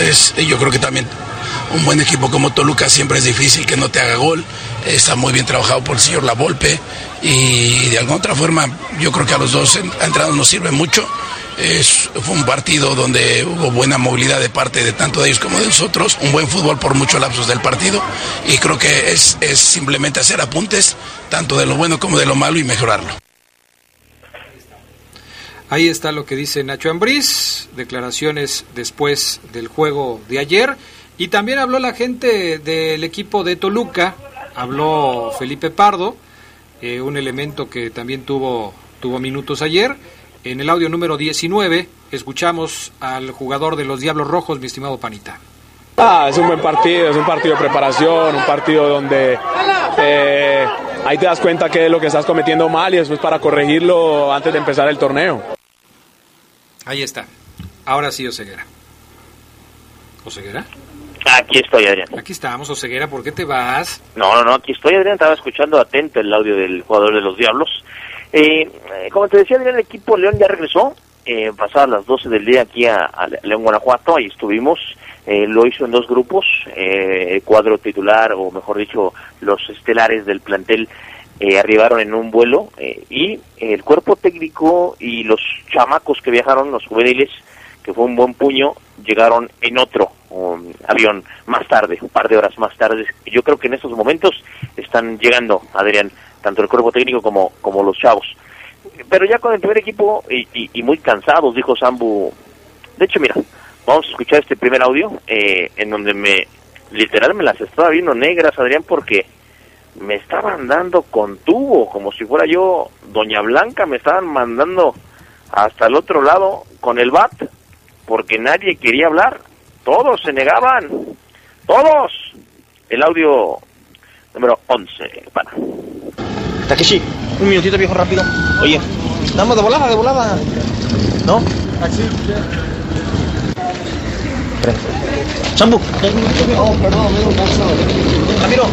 es, yo creo que también un buen equipo como Toluca siempre es difícil que no te haga gol. Está muy bien trabajado por el señor Lavolpe y de alguna otra forma yo creo que a los dos en- entrados nos sirve mucho. Es, fue un partido donde hubo buena movilidad de parte de tanto de ellos como de nosotros, un buen fútbol por muchos lapsos del partido y creo que es, es simplemente hacer apuntes tanto de lo bueno como de lo malo y mejorarlo. Ahí está lo que dice Nacho Ambriz, declaraciones después del juego de ayer. Y también habló la gente del equipo de Toluca, habló Felipe Pardo, eh, un elemento que también tuvo, tuvo minutos ayer. En el audio número 19 escuchamos al jugador de los Diablos Rojos, mi estimado Panita. Ah, es un buen partido, es un partido de preparación, un partido donde eh, ahí te das cuenta qué es lo que estás cometiendo mal y después para corregirlo antes de empezar el torneo. Ahí está. Ahora sí, Oseguera. ¿Oseguera? Aquí estoy, Adrián. Aquí estamos, Oseguera, ¿por qué te vas? No, no, no, aquí estoy, Adrián. Estaba escuchando atento el audio del jugador de los Diablos. Eh, eh, como te decía, Adrián, el equipo León ya regresó. Eh, pasadas las 12 del día aquí a, a León, Guanajuato. Ahí estuvimos. Eh, lo hizo en dos grupos. Eh, el cuadro titular, o mejor dicho, los estelares del plantel eh, arribaron en un vuelo eh, y el cuerpo técnico y los chamacos que viajaron, los juveniles, que fue un buen puño, llegaron en otro um, avión más tarde, un par de horas más tarde. Yo creo que en estos momentos están llegando, Adrián, tanto el cuerpo técnico como, como los chavos. Pero ya con el primer equipo y, y- y muy cansados, dijo Sambu. De hecho, mira, vamos a escuchar este primer audio eh, en donde me, literal, me las estaba viendo negras, Adrián, porque me estaban dando con tubo, como si fuera yo Doña Blanca, me estaban mandando hasta el otro lado con el bat, porque nadie quería hablar, todos se negaban, todos. El audio número 11, para. Takeshi, un minutito viejo rápido. Oye, damos de volada, de volada. ¿No? Espera. Sambu. Oh, perdón, Ramiro,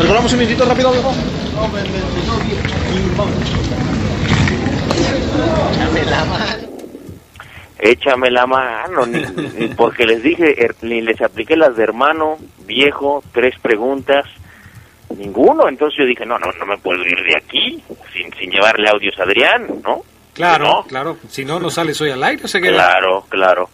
recordamos un minutito rápido, viejo. Dame la mano. Échame la mano, ni- ni- porque les dije, er- ni les apliqué las de hermano, viejo, tres preguntas, ninguno. Entonces yo dije, no, no, no me puedo ir de aquí sin, sin llevarle audios a Adrián, ¿no? Claro, claro. Si no, no sales hoy al aire, Oseguera. Claro, claro.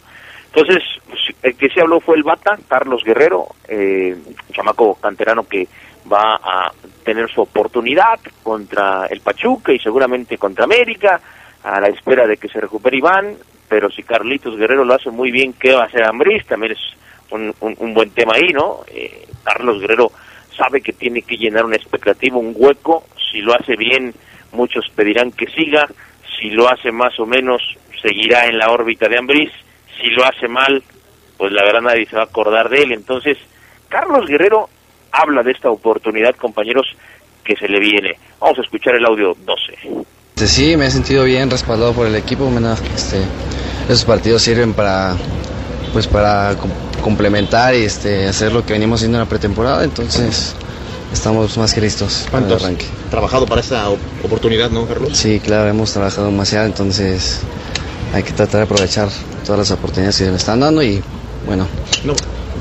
Entonces, pues, el que se habló fue el Bata, Carlos Guerrero, eh, un chamaco canterano que va a tener su oportunidad contra el Pachuca y seguramente contra América, a la espera de que se recupere Iván, pero si Carlitos Guerrero lo hace muy bien, ¿qué va a hacer Ambriz? También es un, un- un buen tema ahí, ¿no? Eh, Carlos Guerrero sabe que tiene que llenar una expectativa, un hueco, si lo hace bien, muchos pedirán que siga, si lo hace más o menos, seguirá en la órbita de Ambriz, si lo hace mal, pues la verdad nadie se va a acordar de él. Entonces, Carlos Guerrero habla de esta oportunidad, compañeros, que se le viene. Vamos a escuchar el audio 12. Este, sí, me he sentido bien respaldado por el equipo. este, esos partidos sirven para, pues para com- complementar y este, hacer lo que venimos haciendo en la pretemporada. Entonces, estamos más que listos para el ¿Cuántos? arranque. Trabajado para esta op- oportunidad, ¿no, Carlos? Sí, claro, hemos trabajado demasiado, entonces hay que tratar de aprovechar todas las oportunidades que se me están dando y bueno,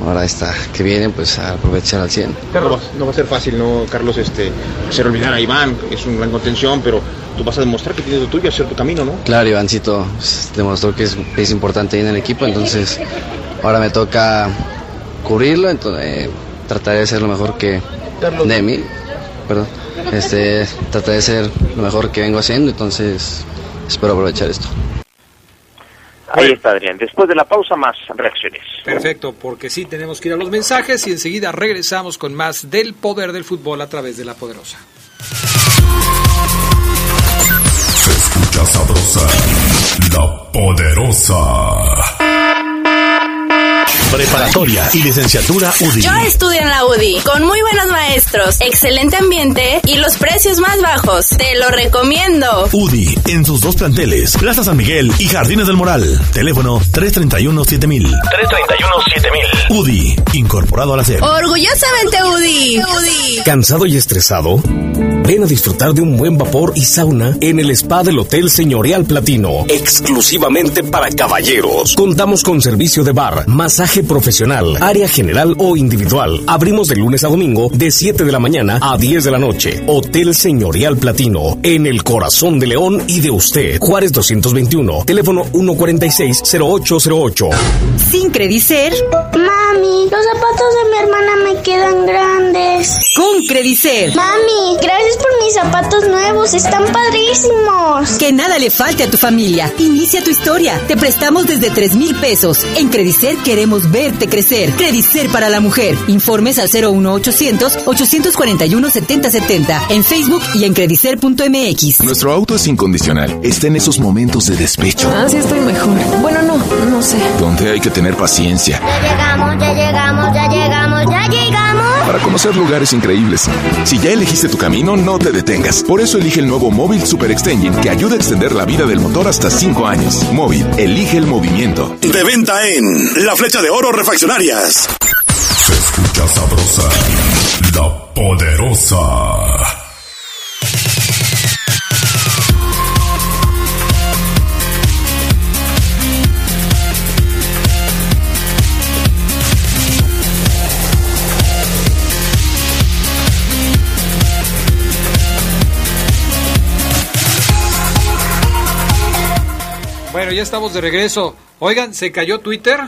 ahora esta que viene, pues a aprovechar al 100. No va, no va a ser fácil, ¿no, Carlos? Este, hacer olvidar a Iván, es un gran contención, pero tú vas a demostrar que tienes lo tuyo, hacer tu camino, ¿no? Claro, Ivancito pues, demostró que es, es importante ahí en el equipo, entonces ahora me toca cubrirlo, entonces trataré de ser lo mejor que de mí, perdón, este, trataré de ser lo mejor que vengo haciendo, entonces espero aprovechar esto. Ahí está Adrián. Después de la pausa, más reacciones. Perfecto, porque sí tenemos que ir a los mensajes y enseguida regresamos con más del poder del fútbol a través de la poderosa. Se escucha sabrosa, la poderosa. Preparatoria y licenciatura UDI. Yo estudio en la UDI, con muy buenos maestros, excelente ambiente y los precios más bajos. Te lo recomiendo. UDI en sus dos planteles, Plaza San Miguel y Jardines del Moral. Teléfono 331-7000. 331-7000. UDI, incorporado a la SEP. Orgullosamente UDI. UDI. ¿Cansado y estresado? Ven a disfrutar de un buen vapor y sauna en el spa del Hotel Señorial Platino, exclusivamente para caballeros. Contamos con servicio de bar, masaje profesional, área general o individual. Abrimos de lunes a domingo de 7 de la mañana a 10 de la noche. Hotel Señorial Platino, en el corazón de León y de usted. Juárez 221, teléfono 146-0808. Sin Credicer. Mami, los zapatos de mi hermana me quedan grandes. Con Credicer. Mami, gracias por mis zapatos nuevos, están padrísimos. Que nada le falte a tu familia. Inicia tu historia. Te prestamos desde 3 mil pesos. En Credicer queremos verte crecer. Credicer para la mujer. Informes al 01800 841 7070 en Facebook y en credicer.mx. Nuestro auto es incondicional. Está en esos momentos de despecho, Ah, sí estoy mejor. Bueno, no, no sé. donde hay que tener paciencia, Ya llegamos, ya llegamos, ya llegamos, ya llegamos. Para conocer lugares increíbles. Si ya elegiste tu camino, no te detengas. Por eso elige el nuevo Móvil Super Extension que ayuda a extender la vida del motor hasta 5 años. Móvil, elige el movimiento. De venta en La Flecha de Oro Refaccionarias. Se escucha sabrosa, la poderosa. Bueno, ya estamos de regreso. Oigan, ¿se cayó Twitter?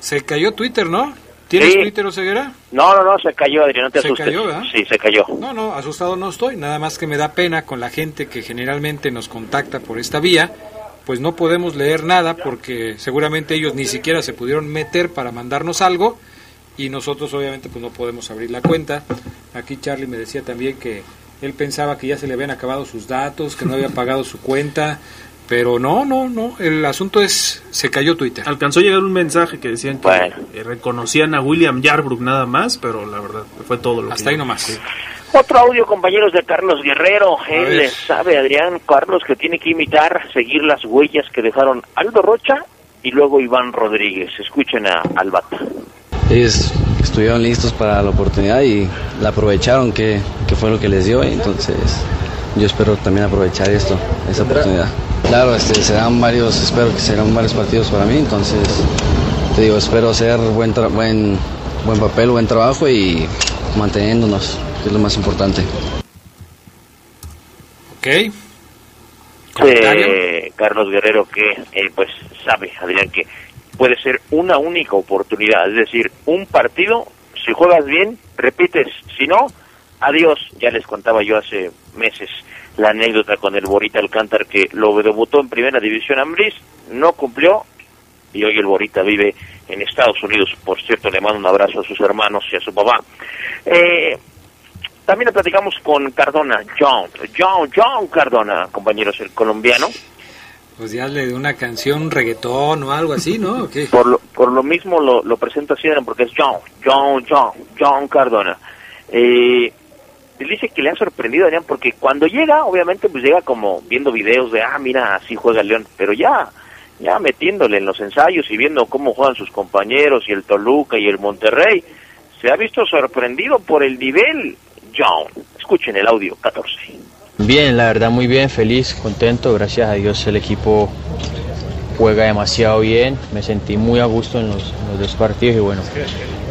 Se cayó Twitter, ¿no? ¿Tienes Sí. Twitter, Oseguera? No, no, no, se cayó, Adrián, no te Se asustes. cayó, ¿verdad? Sí, se cayó. No, no, asustado no estoy. Nada más que me da pena con la gente que generalmente nos contacta por esta vía. Pues no podemos leer nada porque seguramente ellos ni siquiera se pudieron meter para mandarnos algo y nosotros obviamente pues no podemos abrir la cuenta. Aquí Charlie me decía también que él pensaba que ya se le habían acabado sus datos, que no había pagado su cuenta, pero no, no, no. El asunto es se cayó Twitter. Alcanzó a llegar un mensaje que decían que eh, reconocían a William Yarbrough nada más, pero la verdad fue todo lo que Hasta ahí nomás. Sí. Otro audio, compañeros de Carlos Guerrero. Él ver. sabe, Adrián Carlos, que tiene que imitar, seguir las huellas que dejaron Aldo Rocha y luego Iván Rodríguez. Escuchen a Albata. Ellos estuvieron listos para la oportunidad y la aprovecharon, que, que fue lo que les dio. y Entonces, yo espero también aprovechar esto, esa oportunidad. Claro, este, serán varios, espero que serán varios partidos para mí. Entonces, te digo, espero hacer buen, tra- buen, buen papel, buen trabajo y manteniéndonos, que es lo más importante. Ok. Eh, Carlos Guerrero que eh, pues sabe, Adrián, que puede ser una única oportunidad, es decir, un partido, si juegas bien, repites, si no, adiós. Ya les contaba yo hace meses la anécdota con el Borita Alcántar que lo debutó en Primera División Ambris, no cumplió y hoy el Borita vive en Estados Unidos. Por cierto, le mando un abrazo a sus hermanos y a su papá. Eh, también lo platicamos con Cardona, John, John, John Cardona, compañeros, el colombiano. Pues ya le de una canción, reggaetón o algo así, ¿no? Por lo, por lo mismo lo, lo presento así, porque es John, John, John, John Cardona. Eh, dice que le ha sorprendido, Adrián, porque cuando llega, obviamente, pues llega como viendo videos de, ah, mira, así juega León, pero ya, ya metiéndole en los ensayos y viendo cómo juegan sus compañeros y el Toluca y el Monterrey, se ha visto sorprendido por el nivel, John. Escuchen el audio 14. Bien, la verdad muy bien, feliz, contento, gracias a Dios el equipo juega demasiado bien, me sentí muy a gusto en los, dos partidos y bueno,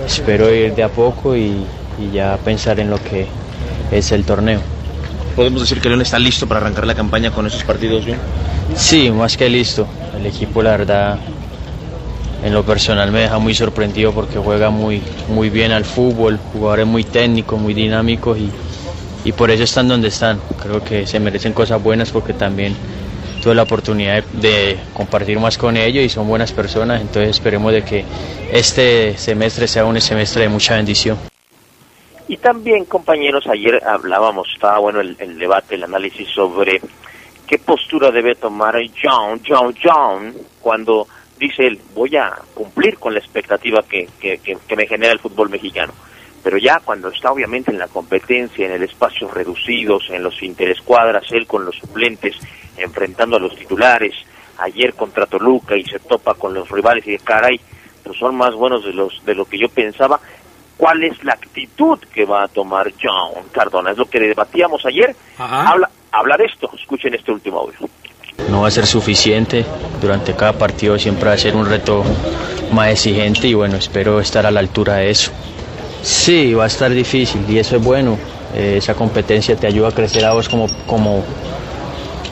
espero ir de a poco y ya pensar en lo que es el torneo. Podemos decir que León está listo para arrancar la campaña con esos partidos bien. Sí, más que listo, el equipo la verdad en lo personal me deja muy sorprendido porque juega muy, muy bien al fútbol, jugadores muy técnicos, muy dinámicos y, y por eso están donde están. Creo que se merecen cosas buenas porque también tuve la oportunidad de, de compartir más con ellos y son buenas personas, entonces esperemos de que este semestre sea un semestre de mucha bendición. Y también, compañeros, ayer hablábamos, estaba bueno el, debate, el análisis sobre qué postura debe tomar John, John, John, cuando dice él, voy a cumplir con la expectativa que, que, que, que me genera el fútbol mexicano. Pero ya cuando está obviamente en la competencia, en el espacio reducidos, en los interescuadras, él con los suplentes, enfrentando a los titulares, ayer contra Toluca y se topa con los rivales y de caray, pues son más buenos de los de lo que yo pensaba. ¿Cuál es la actitud que va a tomar John Cardona? Es lo que debatíamos ayer. Habla, habla de esto. Escuchen este último audio. No va a ser suficiente, durante cada partido siempre va a ser un reto más exigente y bueno, espero estar a la altura de eso. Sí, va a estar difícil y eso es bueno. Eh, esa competencia te ayuda a crecer a vos como, como,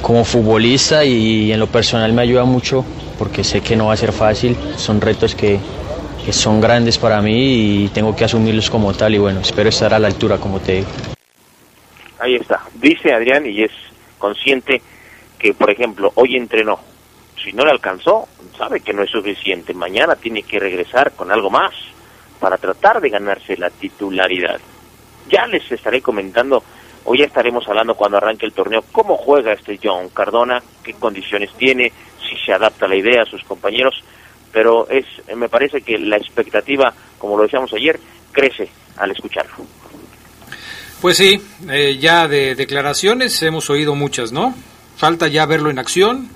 como futbolista y en lo personal me ayuda mucho porque sé que no va a ser fácil. Son retos que, que son grandes para mí y tengo que asumirlos como tal y bueno, espero estar a la altura como te digo. Ahí está. Dice Adrián y es consciente que, por ejemplo, hoy entrenó. Si no le alcanzó, sabe que no es suficiente. Mañana tiene que regresar con algo más para tratar de ganarse la titularidad. Ya les estaré comentando, hoy ya estaremos hablando cuando arranque el torneo, cómo juega este John Cardona, qué condiciones tiene, si se adapta a la idea a sus compañeros, pero es me parece que la expectativa, como lo decíamos ayer, crece al escucharlo. Pues sí, eh, ya de declaraciones hemos oído muchas, ¿no? Falta ya verlo en acción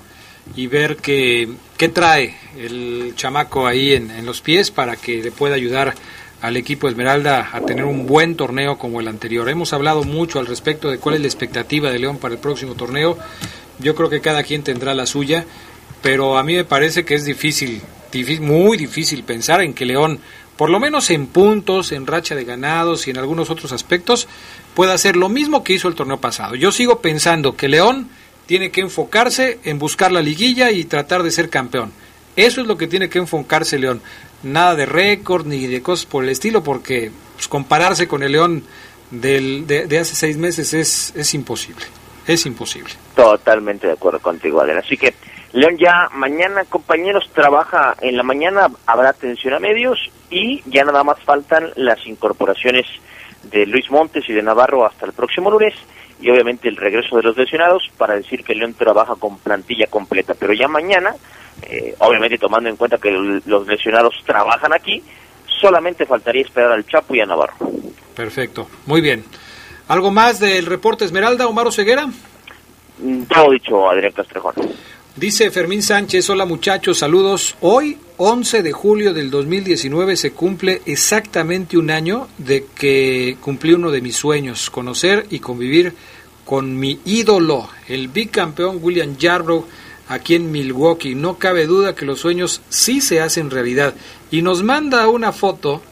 y ver qué, qué trae el chamaco ahí en, en los pies para que le pueda ayudar al equipo Esmeralda a tener un buen torneo como el anterior. Hemos hablado mucho al respecto de cuál es la expectativa de León para el próximo torneo. Yo creo que cada quien tendrá la suya, pero a mí me parece que es difícil, muy difícil pensar en que León, por lo menos en puntos, en racha de ganados y en algunos otros aspectos, pueda hacer lo mismo que hizo el torneo pasado. Yo sigo pensando que León tiene que enfocarse en buscar la liguilla y tratar de ser campeón. Eso es lo que tiene que enfocarse León. Nada de récord ni de cosas por el estilo, porque pues, compararse con el León del, de, de hace seis meses es, es imposible. Es imposible. Totalmente de acuerdo contigo, Adrián. Así que León ya mañana, compañeros, trabaja en la mañana, habrá atención a medios y ya nada más faltan las incorporaciones de Luis Montes y de Navarro hasta el próximo lunes y obviamente el regreso de los lesionados para decir que León trabaja con plantilla completa. Pero ya mañana, eh, obviamente tomando en cuenta que los lesionados trabajan aquí, solamente faltaría esperar al Chapo y a Navarro. Perfecto. Muy bien. ¿Algo más del reporte Esmeralda, Omar Ceguera? Mm, Todo dicho, Adrián Castrejón. Dice Fermín Sánchez, hola muchachos, saludos. Hoy, 11 de julio del 2019, se cumple exactamente un año de que cumplí uno de mis sueños, conocer y convivir con mi ídolo, el bicampeón William Yarbrough, aquí en Milwaukee. No cabe duda que los sueños sí se hacen realidad. Y nos manda una foto,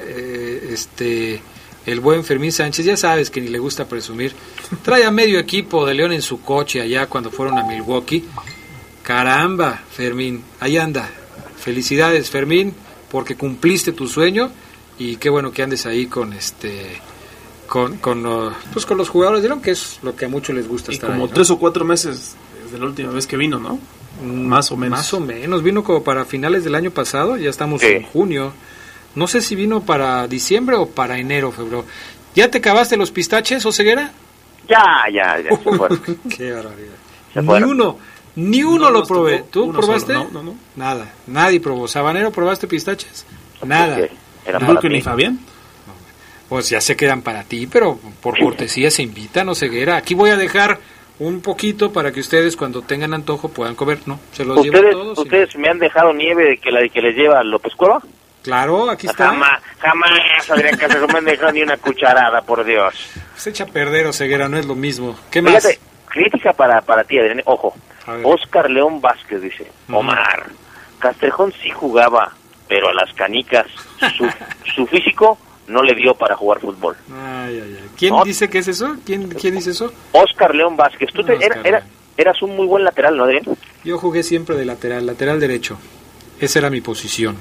eh, este, el buen Fermín Sánchez, ya sabes que ni le gusta presumir, trae a medio equipo de León en su coche allá cuando fueron a Milwaukee. Caramba, Fermín, ahí anda. Felicidades, Fermín, porque cumpliste tu sueño y qué bueno que andes ahí con este con con, pues con los jugadores de León, que es lo que a muchos les gusta Y estar como ahí, ¿no? tres o cuatro meses desde la última vez que vino, ¿no? Más o menos. Más o menos, vino como para finales del año pasado, ya estamos Sí. en junio. No sé si vino para diciembre o para enero, febrero. ¿Ya te acabaste los pistaches, Oseguera? Ya, ya, ya. se fueron. Qué barbaridad. Se Ni uno, ni uno No lo probé. ¿Tú probaste? solo, no, no, no. Nada, nadie probó. ¿Sabanero probaste pistaches? Nada. Creo que ni Fabián. Pues ya se quedan para ti, pero por cortesía se invitan, Oseguera. Aquí voy a dejar un poquito para que ustedes cuando tengan antojo puedan comer. No, se los llevo ¿Ustedes, y- ¿Ustedes me han dejado nieve de que la de que les lleva López Cueva? Claro, aquí está. Jamás, jamás, Adrián Castrejón, me dejado ni una cucharada, por Dios. Se echa a perder, Oseguera, no es lo mismo. ¿Qué más? Fíjate, crítica para, para ti, Adrián. Ojo. Oscar León Vázquez dice, Omar, Castrejón sí jugaba, pero a las canicas su, su físico no le dio para jugar fútbol. Ay, ay, ay. ¿Quién No. dice que es eso? ¿Quién, quién dice eso? Oscar León Vázquez, tú te- era- era- eras un muy buen lateral, ¿no, Adrián? Yo jugué siempre de lateral, lateral derecho. Esa era mi posición.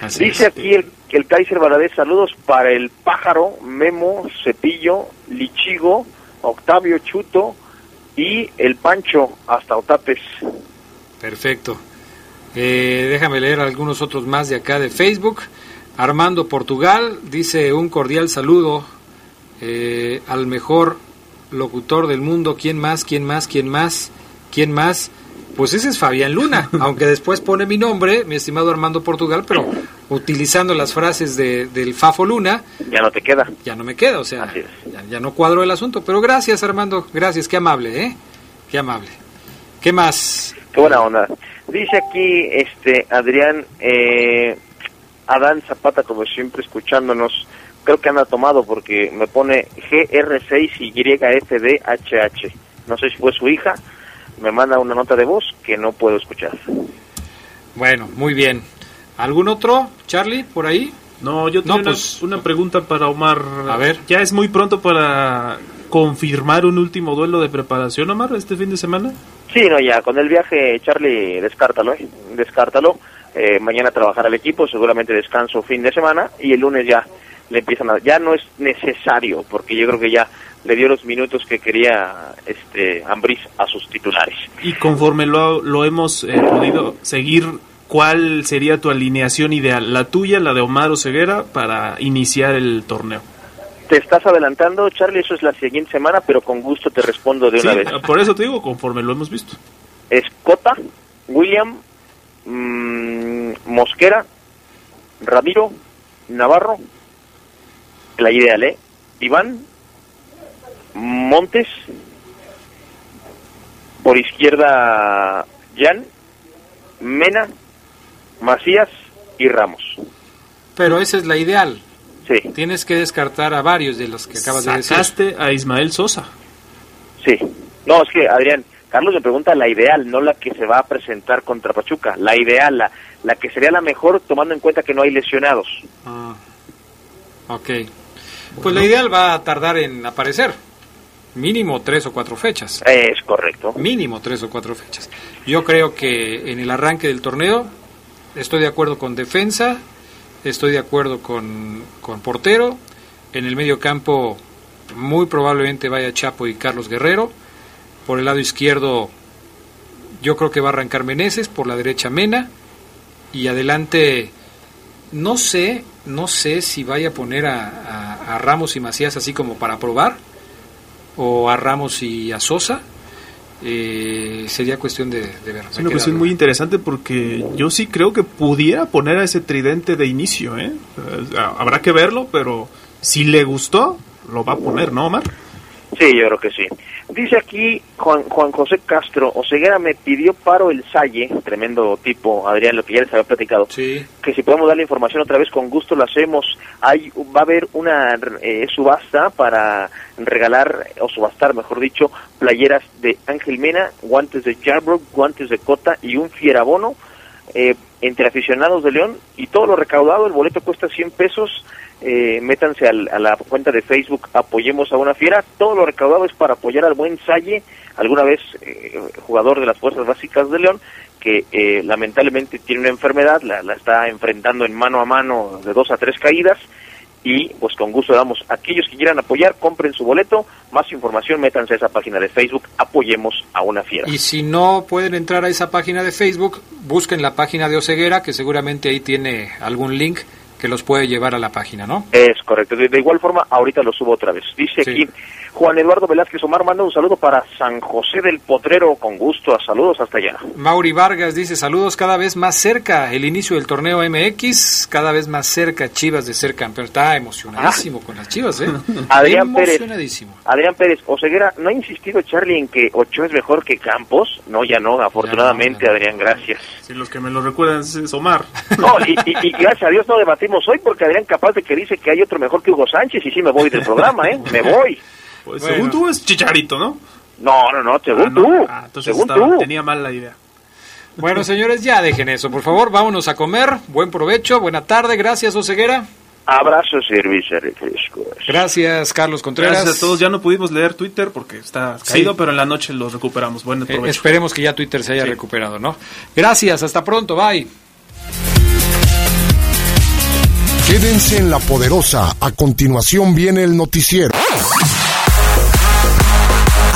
Así Dice es. aquí el, el Kaiser Valadez, saludos para el pájaro, Memo, Cepillo, Lichigo, Octavio Chuto y el Pancho hasta Otapes. Perfecto. Eh, déjame leer algunos otros más de acá de Facebook. Armando Portugal dice un cordial saludo eh, al mejor locutor del mundo. ¿Quién más? ¿Quién más? ¿Quién más? ¿Quién más? Pues ese es Fabián Luna, aunque después pone mi nombre, mi estimado Armando Portugal, pero utilizando las frases de, del Fafo Luna, Ya no te queda. ya no me queda, o sea, ya, ya no cuadro el asunto. Pero gracias, Armando, gracias, qué amable, ¿eh? Qué amable. ¿Qué más? Qué buena onda. Dice aquí este Adrián eh, Adán Zapata, como siempre, escuchándonos. Creo que anda tomado porque me pone GR6YFDHH. No sé si fue su hija. Me manda una nota de voz que no puedo escuchar. Bueno, muy bien. ¿Algún otro, Charlie, por ahí? No, yo tengo No, pues- una, una pregunta para Omar. A ver. ¿Ya es muy pronto para confirmar un último duelo de preparación, Omar, este fin de semana? Sí, no, ya, con el viaje, Charlie, descártalo, ¿eh? Descártalo. Eh, mañana trabajará el equipo, seguramente descanso fin de semana y el lunes ya le empiezan a... Ya no es necesario, porque yo creo que ya le dio los minutos que quería este Ambriz a sus titulares. Y conforme lo, lo hemos eh, podido seguir, ¿cuál sería tu alineación ideal? ¿La tuya, la de Omar Ceguera, para iniciar el torneo? Te estás adelantando, Charlie, eso es la siguiente semana, pero con gusto te respondo de una Sí, vez. por eso te digo, conforme lo hemos visto. Es Cota, William, mm, Mosquera, Ramiro, Navarro, la ideal, ¿eh? Iván, Montes, por izquierda Jan, Mena, Macías y Ramos. Pero esa es la ideal. Sí. Tienes que descartar a varios de los que acabas de decir. Sacaste a Ismael Sosa. Sí. No, es que Adrián, Carlos me pregunta la ideal, no la que se va a presentar contra Pachuca. La ideal, la, la que sería la mejor tomando en cuenta que no hay lesionados. Ah, ok. Pues la ideal va a tardar en aparecer. Mínimo tres o cuatro fechas. Es correcto. Mínimo tres o cuatro fechas. Yo creo que en el arranque del torneo estoy de acuerdo con defensa, estoy de acuerdo con, con portero. En el medio campo muy probablemente vaya Chapo y Carlos Guerrero. Por el lado izquierdo yo creo que va a arrancar Meneses, por la derecha Mena. Y adelante no sé, no sé si vaya a poner a, a- a Ramos y Macías así como para probar, o a Ramos y a Sosa. Eh, sería cuestión de, de ver. Es una cuestión muy interesante porque yo sí creo que pudiera poner a ese tridente de inicio, ¿eh? Eh, Habrá que verlo, pero si le gustó, lo va a poner, ¿no, Omar? Sí, yo creo que sí. Dice aquí Juan, Juan José Castro, Oseguera me pidió paro el Salle, tremendo tipo, Adrián, lo que ya les había platicado, Sí. que si podemos dar la información otra vez, con gusto lo hacemos. Hay, va a haber una eh, subasta para regalar, o subastar, mejor dicho, playeras de Ángel Mena, guantes de Jarbrook, guantes de Cota y un fierabono eh, entre aficionados de León y todo lo recaudado, el boleto cuesta 100 pesos, eh, métanse al- a la cuenta de Facebook Apoyemos a una Fiera, todo lo recaudado es para apoyar al buen Salle, alguna vez eh, jugador de las Fuerzas Básicas de León, que eh, lamentablemente tiene una enfermedad, la, está enfrentando en mano a mano de dos a tres caídas, y pues con gusto damos a aquellos que quieran apoyar, compren su boleto, más información, métanse a esa página de Facebook, Apoyemos a una Fiera. Y si no pueden entrar a esa página de Facebook, busquen la página de Oceguera, que seguramente ahí tiene algún link que los puede llevar a la página, ¿no? Es correcto. De, de igual forma, ahorita lo subo otra vez. Dice Sí. aquí Juan Eduardo Velázquez Omar manda un saludo para San José del Potrero con gusto. Saludos hasta allá. Mauri Vargas dice saludos cada vez más cerca, el inicio del torneo MX, cada vez más cerca Chivas de ser campeón. Está emocionadísimo con las Chivas, ¿eh? Adrián Pérez. Emocionadísimo. Adrián Pérez, Oseguera, ¿no ha insistido Charlie en que Ochoa es mejor que Campos? No, ya no, afortunadamente, Adrián, gracias. Si los que me lo recuerdan es Omar. No, y, y- y gracias a Dios no debatimos hoy porque Adrián capaz de que dice que hay otro mejor que Hugo Sánchez y sí me voy del programa, ¿eh? Me voy. Pues según tú es Chicharito, ¿no? No, no, no, según Ah, no. tú. Ah, entonces según estaba- tú. tenía mal la idea. Bueno, señores, ya dejen eso, por favor, vámonos a comer. Buen provecho, buena tarde, gracias Oceguera. Abrazo, servicio, refrescos. Gracias, Carlos Contreras. Gracias a todos. Ya no pudimos leer Twitter porque está Sí. caído, pero en la noche lo recuperamos. Buen Eh, provecho. esperemos que ya Twitter se haya recuperado, ¿no? Gracias, hasta pronto, bye. Quédense en la poderosa. A continuación viene el noticiero.